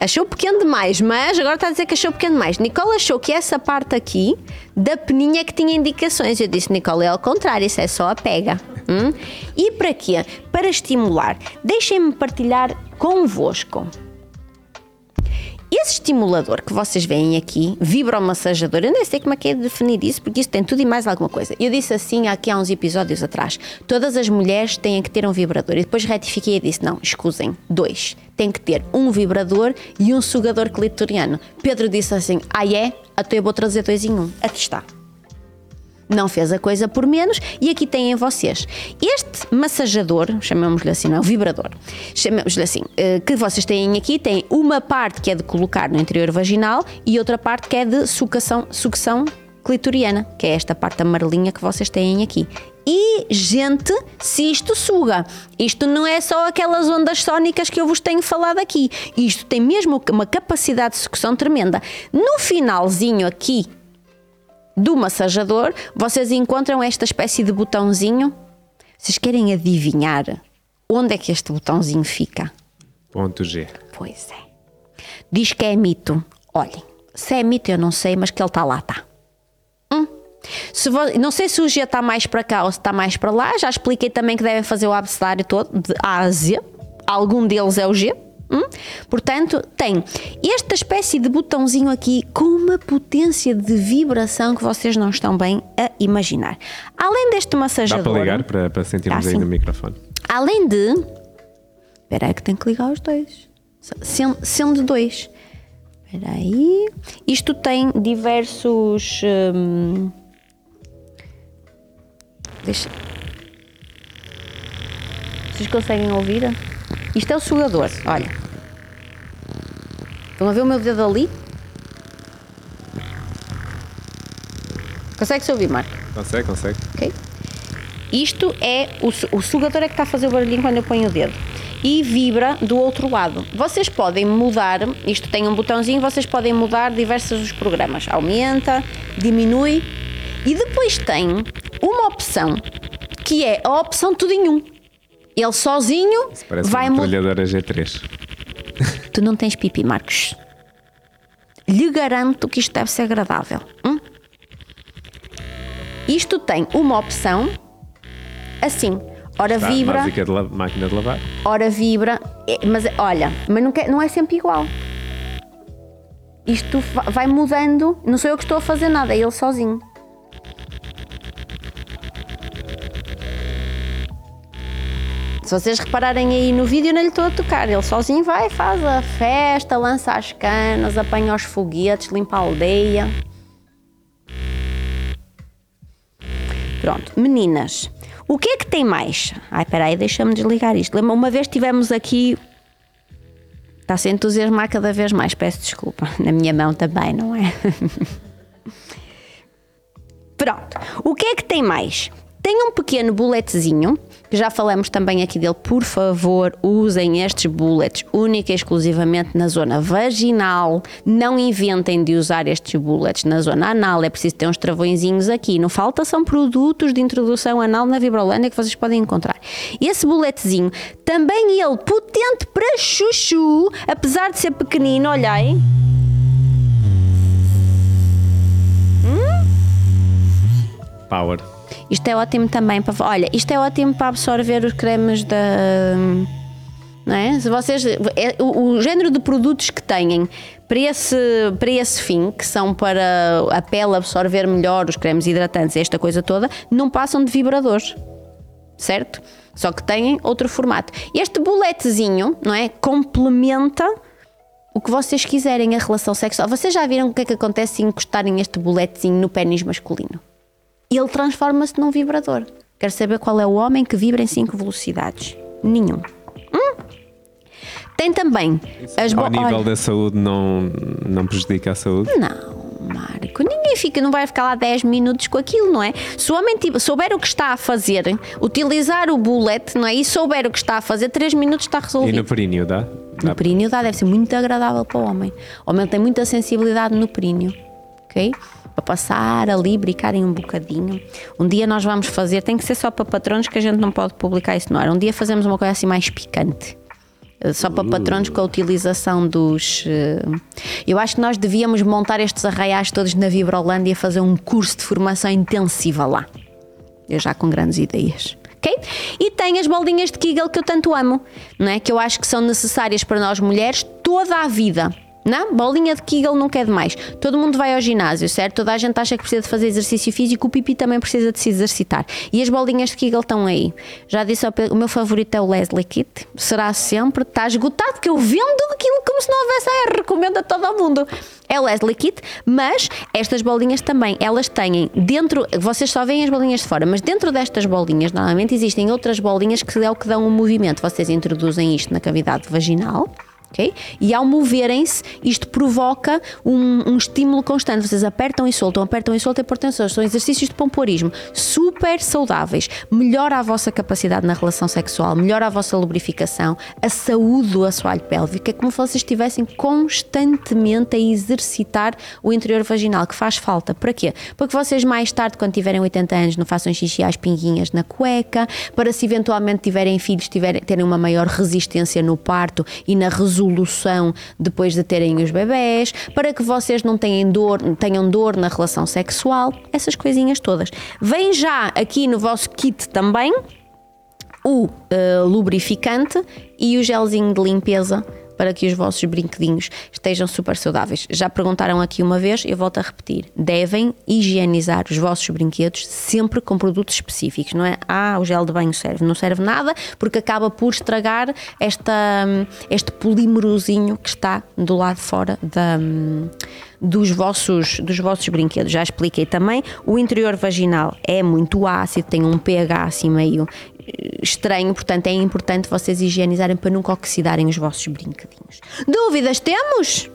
Achou pequeno demais, mas agora está a dizer que achou pequeno demais. Nicole achou que essa parte aqui da peninha que tinha indicações. Eu disse, Nicole, é ao contrário, isso é só a pega. Hum? E para quê? Para estimular. Deixem-me partilhar convosco esse estimulador que vocês veem aqui, vibromassajador, eu nem sei como é que é definir isso, porque isso tem tudo e mais alguma coisa. Eu disse assim aqui há uns episódios atrás: todas as mulheres têm que ter um vibrador. E depois retifiquei e disse: não, escusem, dois. Tem que ter um vibrador e um sugador clitoriano. Pedro disse assim: ah, é? Até eu vou trazer dois em um. Aqui está não fez a coisa por menos e aqui têm vocês. Este massajador, chamamos-lhe assim, não é? O vibrador, chamamos-lhe assim, eh, que vocês têm aqui, tem uma parte que é de colocar no interior vaginal e outra parte que é de sucção, sucção clitoriana, que é esta parte amarelinha que vocês têm aqui. E, gente, se isto suga, isto não é só aquelas ondas sónicas que eu vos tenho falado aqui, isto tem mesmo uma capacidade de sucção tremenda. No finalzinho aqui do massajador, vocês encontram esta espécie de botãozinho. Vocês querem adivinhar onde é que este botãozinho fica? Ponto G. Pois é. Diz que é mito. Olhem, se é mito eu não sei, mas que ele está lá, está. Hum? Se não sei se o G está mais para cá ou se está mais para lá. Já expliquei também que devem fazer o abecedário todo de A a Z. Algum deles é o G. Hum? Portanto, tem esta espécie de botãozinho aqui com uma potência de vibração que vocês não estão bem a imaginar. Além deste massageador. Dá para ligar para, para sentirmos ah, aí no microfone. Além de. Espera aí que tem que ligar os dois. Sendo, sendo dois. Espera aí. Isto tem diversos. Hum... Deixa. Vocês conseguem ouvir? Isto é o sugador, olha. Estão a ver o meu dedo ali? Consegue-se ouvir, Marco? Consegue, consegue. Ok. Isto é o, o sugador é que está a fazer o barulhinho quando eu ponho o dedo e vibra do outro lado. Vocês podem mudar, isto tem um botãozinho, vocês podem mudar diversos os programas. Aumenta, diminui e depois tem uma opção que é a opção tudo em um. Ele sozinho Isso parece vai uma metralhadora G3. Tu não tens pipi, Marcos. Lhe garanto que isto deve ser agradável. Hum? Isto tem uma opção assim. Ora Está, vibra, de la- máquina de lavar. ora vibra, é- mas olha, mas não, quer- não é sempre igual. Isto va- vai mudando, não sou eu que estou a fazer nada, é ele sozinho. Se vocês repararem aí no vídeo, eu não lhe estou a tocar. Ele sozinho vai, faz a festa, lança as canas, apanha os foguetes, limpa a aldeia. Pronto, meninas, o que é que tem mais? Ai, peraí, deixa-me desligar isto. Lembra, uma vez tivemos aqui. Está-se a entusiasmar cada vez mais, peço desculpa. Na minha mão também, não é? Pronto, o que é que tem mais? Tem um pequeno bulletzinho, que já falamos também aqui dele. Por favor, usem estes bullets única e exclusivamente na zona vaginal. Não inventem de usar estes bullets na zona anal. É preciso ter uns travõezinhos aqui. Não falta são produtos de introdução anal na Vibrolândia que vocês podem encontrar. Esse bulletzinho, também ele potente para chuchu, apesar de ser pequenino, olhem. Power. Isto é ótimo também para. Olha, isto é ótimo para absorver os cremes da. Não é? Se vocês. é- o, o género de produtos que têm para esse, para esse fim, que são para a pele absorver melhor os cremes hidratantes, esta coisa toda, não passam de vibradores. Certo? Só que têm outro formato. Este boletezinho, não é? Complementa o que vocês quiserem a relação sexual. Vocês já viram o que é que acontece se encostarem este boletezinho no pênis masculino? Ele transforma-se num vibrador. Quero saber qual é o homem que vibra em 5 velocidades? Nenhum. Hum? Tem também as Ao nível olha, da saúde não, não prejudica a saúde. Não, Marco, ninguém fica, não vai ficar lá 10 minutos com aquilo, não é? Se o homem souber o que está a fazer, utilizar o bullet, não é? E souber o que está a fazer, 3 minutos está E resolvido. no períneo dá? No Dá. períneo dá, deve ser muito agradável para o homem. O homem tem muita sensibilidade no períneo, ok? Para passar ali, brincarem um bocadinho. Um dia nós vamos fazer, tem que ser só para patronos que a gente não pode publicar isso no ar. Um dia fazemos uma coisa assim mais picante. Eh, Só para patronos com a utilização dos. eh, Eu acho que nós devíamos montar estes arraiais todos na Vibrolândia fazer um curso de formação intensiva lá. Eu já com grandes ideias. Ok? E tem as bolinhas de Kegel que eu tanto amo, não é? Que eu acho que são necessárias para nós mulheres toda a vida. Não? Bolinha de Kegel nunca é demais. Todo mundo vai ao ginásio, certo? Toda a gente acha que precisa de fazer exercício físico, o pipi também precisa de se exercitar. E as bolinhas de Kegel estão aí. Já disse o meu favorito é o Leslie Kit. Será sempre. Está esgotado, que eu vendo aquilo como se não houvesse. Ah, recomendo a todo o mundo. É o Leslie Kit, mas estas bolinhas também, elas têm dentro, vocês só veem as bolinhas de fora, mas dentro destas bolinhas normalmente existem outras bolinhas que é o que dão um movimento. Vocês introduzem isto na cavidade vaginal. Ok? E ao moverem-se, isto provoca um, um estímulo constante. Vocês apertam e soltam, apertam e soltam e portam São exercícios de pompoarismo super saudáveis. Melhora a vossa capacidade na relação sexual, melhora a vossa lubrificação, a saúde do assoalho pélvico. É como se vocês estivessem constantemente a exercitar o interior vaginal, que faz falta. Para quê? Para que vocês mais tarde, quando tiverem 80 anos, não façam xixi às pinguinhas na cueca, para se eventualmente tiverem filhos, tiverem, terem uma maior resistência no parto e na resolução depois de terem os bebés, para que vocês não tenham dor, tenham dor na relação sexual, essas coisinhas todas. Vem já aqui no vosso kit também o eh, lubrificante e o gelzinho de limpeza para que os vossos brinquedinhos estejam super saudáveis. Já perguntaram aqui uma vez, eu volto a repetir: devem higienizar os vossos brinquedos sempre com produtos específicos, não é? Ah, o gel de banho serve. Não serve nada porque acaba por estragar esta, este polímerozinho que está do lado de fora da, dos, vossos, dos vossos brinquedos. Já expliquei também. O interior vaginal é muito ácido, tem um pH assim meio estranho, portanto é importante vocês higienizarem para nunca oxidarem os vossos brinquedinhos. Dúvidas temos?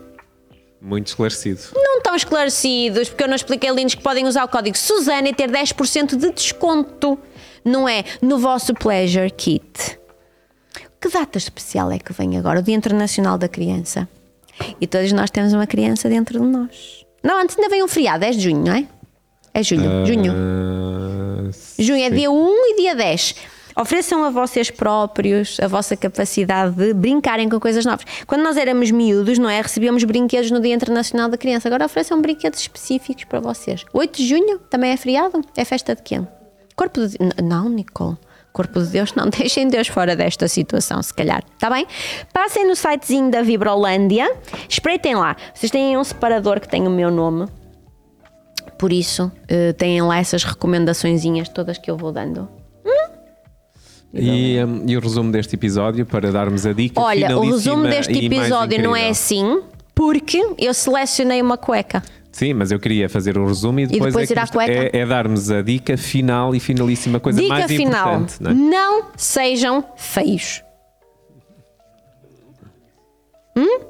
Muito esclarecido. Não estão esclarecidos, porque eu não expliquei lindos que podem usar o código Suzana e ter 10% de desconto, não é? No vosso Pleasure Kit. Que data especial é que vem agora? O Dia Internacional da Criança. E todos nós temos uma criança dentro de nós. Não, antes ainda vem um feriado, é de junho, não é? É junho, junho. Ah, Junho é sim. dia 1 e dia 10. Ofereçam a vocês próprios a vossa capacidade de brincarem com coisas novas. Quando nós éramos miúdos, não é? Recebíamos brinquedos no Dia Internacional da Criança. Agora ofereçam brinquedos específicos para vocês. 8 de junho também é feriado? É festa de quê? Corpo de. Não, Nicole. Corpo de Deus, não deixem Deus fora desta situação, se calhar. Está bem? Passem no sitezinho da Vibrolândia, espreitem lá. Vocês têm um separador que tem o meu nome. Por isso, uh, têm lá essas recomendaçõezinhas todas que eu vou dando. E, um, e, o resumo deste episódio para darmos a dica Olha, o resumo deste episódio não é assim porque eu selecionei uma cueca. Sim, mas eu queria fazer o resumo e depois, e depois é, ir à cueca. É, é, darmos a dica final e finalíssima coisa dica mais final, importante. Não, é? não sejam feios. Hum?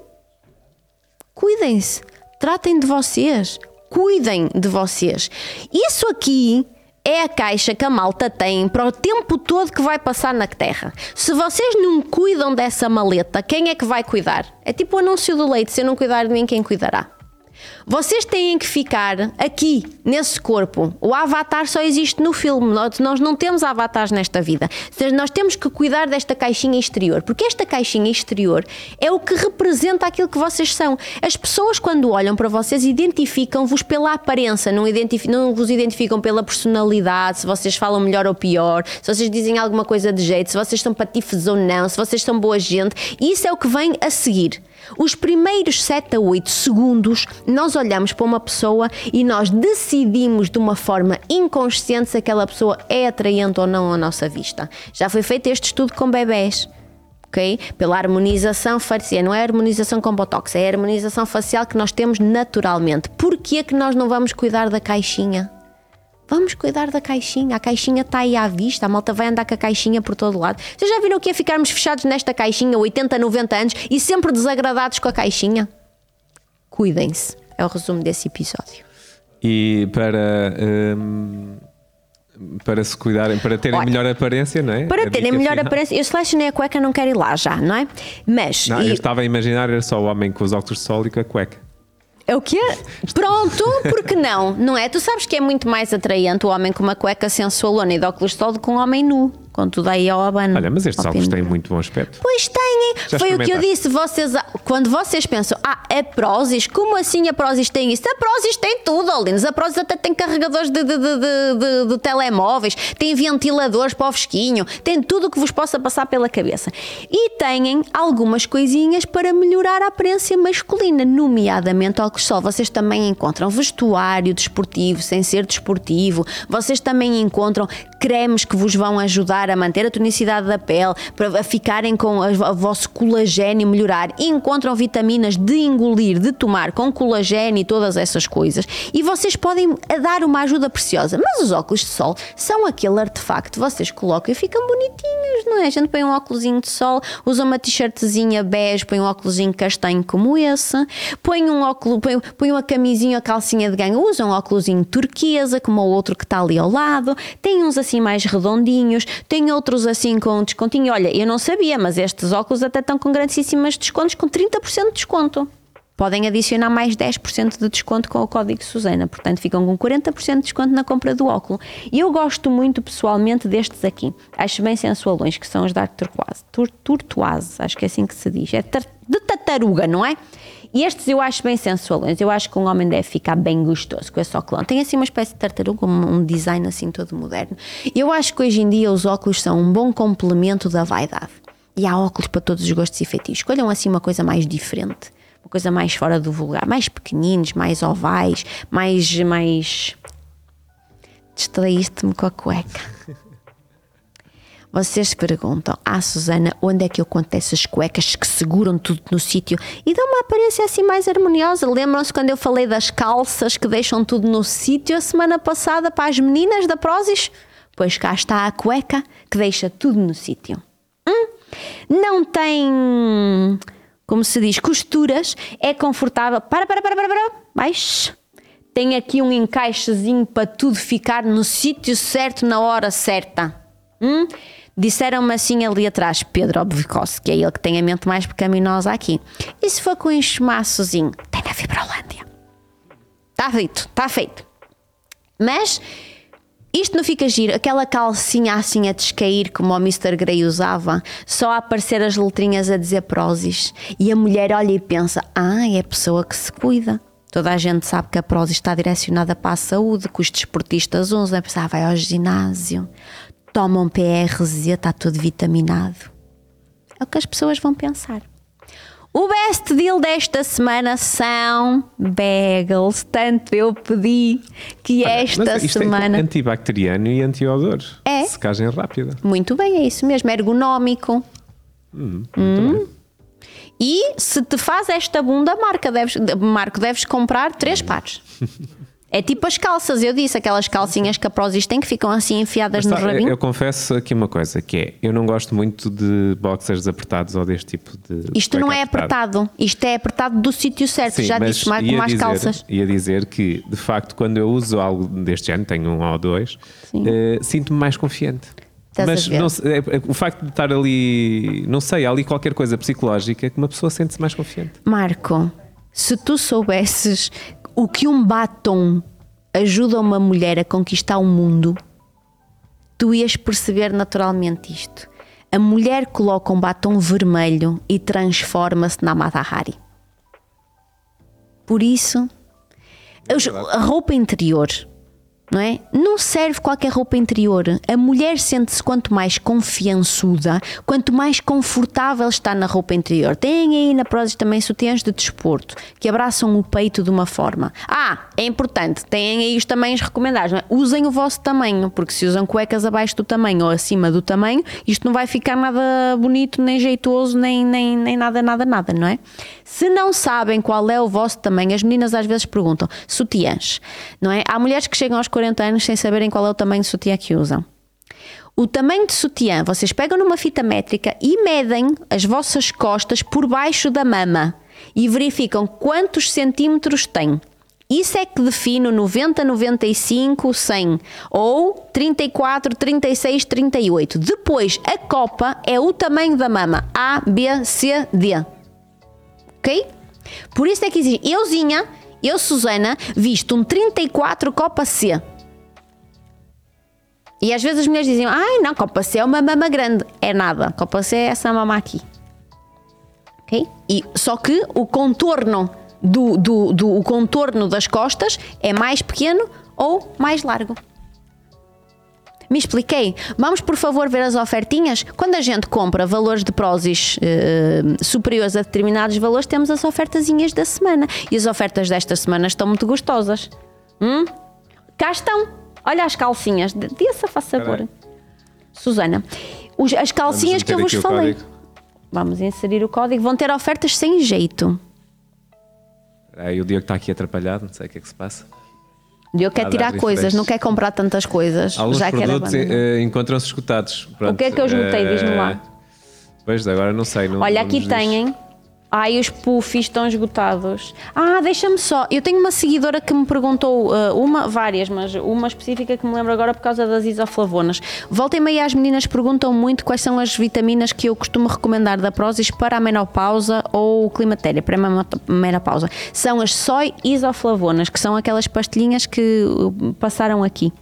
Cuidem-se, tratem de vocês, cuidem de vocês. Isso aqui é a caixa que a malta tem para o tempo todo que vai passar na Terra. Se vocês não cuidam dessa maleta, quem é que vai cuidar? É tipo o anúncio do leite: se eu não cuidar de mim, quem cuidará? Vocês têm que ficar aqui, nesse corpo. O avatar só existe no filme. Nós não temos avatares nesta vida. Nós temos que cuidar desta caixinha exterior, porque esta caixinha exterior é o que representa aquilo que vocês são. As pessoas, quando olham para vocês, identificam-vos pela aparência, não, não vos identificam pela personalidade, se vocês falam melhor ou pior, se vocês dizem alguma coisa de jeito, se vocês são patifes ou não, se vocês são boa gente. Isso é o que vem a seguir. Os primeiros 7 a 8 segundos, nós olhamos para uma pessoa e nós decidimos de uma forma inconsciente se aquela pessoa é atraente ou não à nossa vista. Já foi feito este estudo com bebés. Okay? Pela harmonização facial, não é harmonização com botox, é a harmonização facial que nós temos naturalmente. Por que é que nós não vamos cuidar da caixinha? Vamos cuidar da caixinha. A caixinha está aí à vista. A malta vai andar com a caixinha por todo lado. Vocês já viram o que é ficarmos fechados nesta caixinha 80, 90 anos e sempre desagradados com a caixinha? Cuidem-se. É o resumo desse episódio. E para. Hum, para se cuidarem, para terem Olha, melhor aparência, não é? Para a terem melhor final. aparência, eu selecionei a cueca, não quero ir lá já, não é? Mas. Não, e... Eu estava a imaginar, era só o homem com os óculos de sol e com a cueca. É o quê? Pronto, porque não? Não é? Tu sabes que é muito mais atraente o homem com uma cueca sensualona e de óculos de sol do que um homem nu com tudo aí ao abano. Olha, mas estes óculos têm muito bom aspecto. Pois têm. Já Foi o que eu disse. Vocês, quando vocês pensam, ah, é Prozis, como assim a Prozis tem isso? A Prozis tem tudo, Olinos. A Prozis até tem carregadores de, de, de, de, telemóveis, tem ventiladores para o fresquinho, tem tudo o que vos possa passar pela cabeça. E têm algumas coisinhas para melhorar a aparência masculina, nomeadamente óculos sol. Vocês também encontram vestuário desportivo, sem ser desportivo. Vocês também encontram cremes que vos vão ajudar a manter a tonicidade da pele, para ficarem com o vosso colagênio melhorar. Encontram vitaminas de engolir, de tomar com colagênio e todas essas coisas. E vocês podem dar uma ajuda preciosa. Mas os óculos de sol são aquele artefacto vocês colocam e ficam bonitinhos, não é? A gente põe um óculos de sol, usa uma t-shirtzinha bege, põe um óculos castanho como esse, põe um óculos, põe, põe uma camisinha, calcinha de ganho, usa um óculos turquesa, como o outro que está ali ao lado, tem uns assim mais redondinhos, tem outros assim com descontinho. Olha, eu não sabia, mas estes óculos até estão com grandíssimas descontos, com 30% de desconto. Podem adicionar mais 10% de desconto com o código Susana, portanto ficam com 40% de desconto na compra do óculo. E eu gosto muito pessoalmente destes aqui. Acho bem sensualões, que são os Dark Turquoise. Tur acho que é assim que se diz. É de tartaruga, não é? E estes eu acho bem sensualões. Eu acho que um homem deve ficar bem gostoso com esse óculos. Tem assim uma espécie de tartaruga, um design assim todo moderno. Eu acho que hoje em dia os óculos são um bom complemento da vaidade. E há óculos para todos os gostos e feitiços. Escolham assim uma coisa mais diferente. Uma coisa mais fora do vulgar. Mais pequeninos, mais ovais, mais. mais... Distraíste-me com a cueca. Vocês perguntam à ah, Susana onde é que eu conto essas cuecas que seguram tudo no sítio e dão uma aparência assim mais harmoniosa. Lembram-se quando eu falei das calças que deixam tudo no sítio a semana passada para as meninas da Prozis? Pois cá está a cueca que deixa tudo no sítio. Hum? Não tem, como se diz, costuras, é confortável. Para, para, para, para, para. Baixe. Tem aqui um encaixezinho para tudo ficar no sítio certo na hora certa. Hum? Disseram-me assim ali atrás, Pedro Obvicosse, que é ele que tem a mente mais pecaminosa aqui. E se for com um enxumaçozinho? Tem na Fibrolândia. Está feito, está feito. Mas Isto não fica giro, aquela calcinha assim a descair como o Mr. Grey usava, só a aparecer as letrinhas a dizer prósis. E a mulher olha e pensa: ah, é a pessoa que se cuida. Toda a gente sabe que a prósis está direcionada para a saúde, que os desportistas usam. É pensar, ah, vai ao ginásio, toma um PRZ, está tudo vitaminado. É o que as pessoas vão pensar. O best deal desta semana são bagels. Tanto eu pedi que esta Mas isto semana. É antibacteriano e antiodor. É. Secagem rápida. Muito bem, é isso mesmo, ergonómico. Hum, Hum. E se te faz esta bunda, marca, deves, Marco, deves comprar três pares. É tipo as calças, eu disse, aquelas calcinhas que a Prozis tem que ficam assim enfiadas Mas no tá, eu, rabinho. eu confesso aqui uma coisa, que é, eu não gosto muito de boxers apertados ou deste tipo de... Isto não é apertado, isto é apertado do sítio certo, Sim, já disse, ia como as dizer- calças. Ia dizer que, de facto, quando eu uso algo deste género, tenho um ou dois, eh, sinto-me mais confiante. Estás Mas sei, é- é- o facto de estar ali, não sei, há ali qualquer coisa psicológica que uma pessoa sente-se mais confiante. Marco, se tu soubesses o que um batom ajuda uma mulher a conquistar o mundo, tu ias perceber naturalmente isto. A mulher coloca um batom vermelho e transforma-se na Mata Hari. Por isso, a roupa interior, não é? Não serve qualquer roupa interior. A mulher sente-se quanto mais confiançuda, quanto mais confortável está na roupa interior. Tem aí na Prozis também sutiãs de desporto que abraçam o peito de uma forma. Ah, é importante, têm aí os tamanhos recomendados. é? Usem o vosso tamanho, porque se usam cuecas abaixo do tamanho ou acima do tamanho, isto não vai ficar nada bonito, nem jeitoso, nem, nem, nem nada, nada, nada, não é? Se não sabem qual é o vosso tamanho, as meninas às vezes perguntam: sutiãs, não é? Há mulheres que chegam aos 40 anos sem saberem qual é o tamanho de sutiã que usam. O tamanho de sutiã, vocês pegam numa fita métrica e medem as vossas costas por baixo da mama e verificam quantos centímetros tem. Isso é que define o 90, 95, 100 ou 34, 36, 38. Depois, a copa é o tamanho da mama A, B, C, D. Ok? Por isso é que existe. Euzinha, eu, Susana, visto um 34 Copa C. E às vezes as mulheres dizem: Ai, não, Copa C é uma mama grande. É nada. Copa C é essa mama aqui. Ok? E, só que o contorno do, do, do o contorno das costas é mais pequeno ou mais largo. Me expliquei? Vamos, por favor, ver as ofertinhas? Quando a gente compra valores de Prozis eh, superiores a determinados valores, temos as ofertazinhas da semana. E as ofertas desta semana estão muito gostosas. Hum? Cá estão. Olha as calcinhas. Dê-se, faz favor. Susana, os- as calcinhas que eu vos falei. Vamos inserir o código. Vão ter ofertas sem jeito. Aí o Diogo está aqui atrapalhado, não sei o que é que se passa. Eu quero tirar coisas, não quer comprar tantas coisas. Alguns já produtos eh, encontram-se esgotados. Pronto, O que é que eu esgotei? eh, Diz-me lá. Pois, agora não sei. Não, Olha, aqui nos têm. Ai, os puffs estão esgotados. Ah, deixa-me só. Eu tenho uma seguidora que me perguntou, uh, uma, várias, mas uma específica que me lembro agora por causa das isoflavonas. Voltem meia as meninas perguntam muito quais são as vitaminas que eu costumo recomendar da Prozis para a menopausa ou o climatério, para a menopausa. São as soy isoflavonas, que são aquelas pastilhinhas que uh, passaram aqui.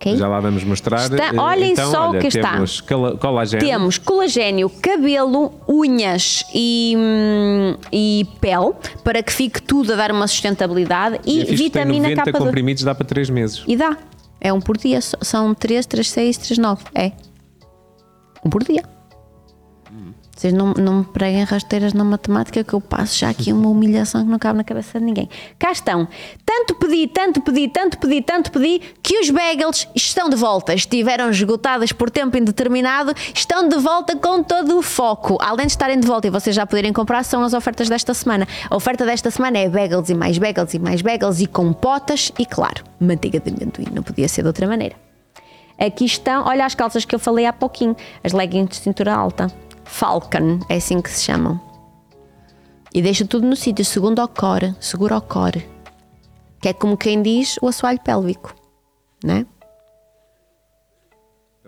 Ok? Já lá vamos mostrar. Está- Eh, olhem então, só o olha, que está. temos cola- colagênio. Temos colagênio, cabelo, unhas e, hum, e pele para que fique tudo a dar uma sustentabilidade e, E que tem vitamina 90 K. comprimidos, dá para 3 meses. E dá. É um por dia. São 3, 3, 6, 3, 9. É. Um por dia. Vocês não, não me preguem rasteiras na matemática que eu passo já aqui uma humilhação que não cabe na cabeça de ninguém. Cá estão. Tanto pedi, tanto pedi, tanto pedi, tanto pedi que os bagels estão de volta. Estiveram esgotadas por tempo indeterminado, estão de volta com todo o foco. Além de estarem de volta e vocês já poderem comprar, são as ofertas desta semana. A oferta desta semana é bagels e mais bagels e mais bagels e compotas e, claro, manteiga de amendoim. Não podia ser de outra maneira. Aqui estão, olha as calças que eu falei há pouquinho, as leggings de cintura alta. Falcon, é assim que se chamam. E deixa tudo no sítio, segundo ao core, segura ao core. Que é como quem diz o assoalho pélvico, né?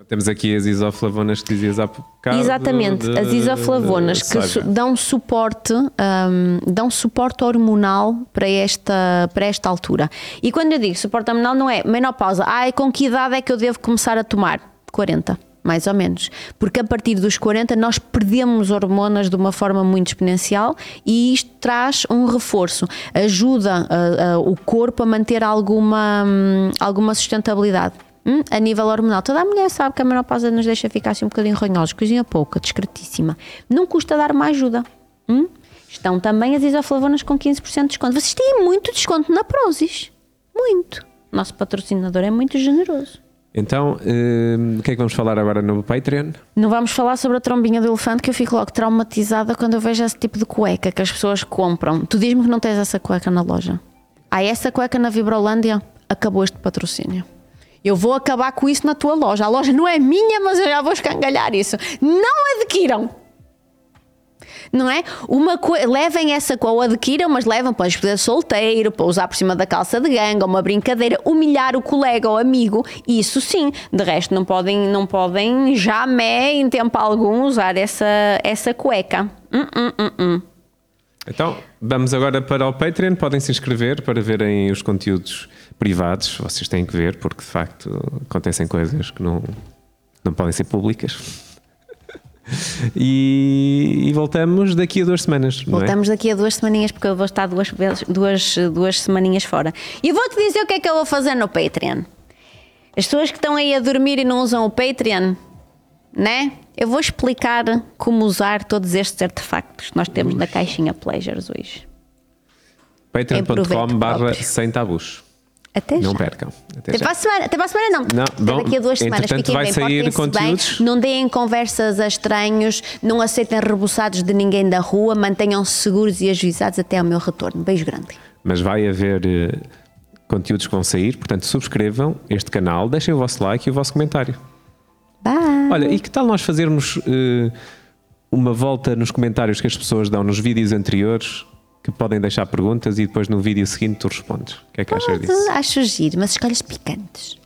Temos aqui as isoflavonas que dizias há bocado. Exatamente, de, as isoflavonas que su dão suporte, um, dão suporte hormonal para esta, para esta altura. E quando eu digo suporte hormonal, não é menopausa. Ah, com que idade é que eu devo começar a tomar? 40 mais ou menos. Porque a partir dos 40 nós perdemos hormonas de uma forma muito exponencial e isto traz um reforço, ajuda uh, uh, o corpo a manter alguma, um, alguma sustentabilidade. Hum? A nível hormonal, toda a mulher sabe que a menopausa nos deixa ficar assim um bocadinho ranhosos, coisinha pouca, discretíssima. Não custa dar uma ajuda. Hum? Estão também as isoflavonas com 15% de desconto. Vocês têm muito desconto na Prozis. Muito. Nosso patrocinador é muito generoso. Então, uh, o que é que vamos falar agora no Patreon? Não vamos falar sobre a trombinha do elefante, que eu fico logo traumatizada quando eu vejo esse tipo de cueca que as pessoas compram. Tu diz-me que não tens essa cueca na loja. Há essa cueca na Vibrolândia? Acabou este patrocínio. Eu vou acabar com isso na tua loja. A loja não é minha, mas eu já vou escangalhar isso. Não adquiram! Não é? Uma levem essa ou adquiram, mas levam para poder solteiro, para usar por cima da calça de ganga, uma brincadeira, humilhar o colega ou amigo, isso sim. De resto, não podem, não podem jamais, em tempo algum, usar essa, essa cueca. Hum, hum, hum, hum. então, vamos agora para o Patreon. Podem se inscrever para verem os conteúdos privados. Vocês têm que ver, porque de facto acontecem coisas que não, não podem ser públicas. E, e, voltamos daqui a duas semanas. É? Voltamos é? daqui a duas semaninhas, porque eu vou estar duas, duas, duas semaninhas fora. E vou-te dizer o que é que eu vou fazer no Patreon. As pessoas que estão aí a dormir e não usam o Patreon, né? Eu vou explicar como usar todos estes artefactos que nós temos na caixinha Pleasures hoje. Patreon.com barra sem tabus. Até não já. percam. Até, até para a semana, até para a semana não. não até bom, daqui a duas semanas. Fiquem vai bem, sair conteúdos. Bem, não deem conversas a estranhos, não aceitem rebuçados de ninguém da rua, mantenham-se seguros e ajuizados até ao meu retorno. Beijo grande. Mas vai haver uh, conteúdos que vão sair, portanto subscrevam este canal, deixem o vosso like e o vosso comentário. Bye. Olha, e que tal nós fazermos uh, uma volta nos comentários que as pessoas dão nos vídeos anteriores que podem deixar perguntas e depois no vídeo seguinte tu respondes. O que é que achas disso? Acho giro, mas escolhas picantes.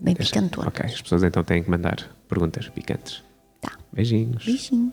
Bem picantonas. Ok, as pessoas então têm que mandar perguntas picantes. Tá. Beijinhos. Beijinho.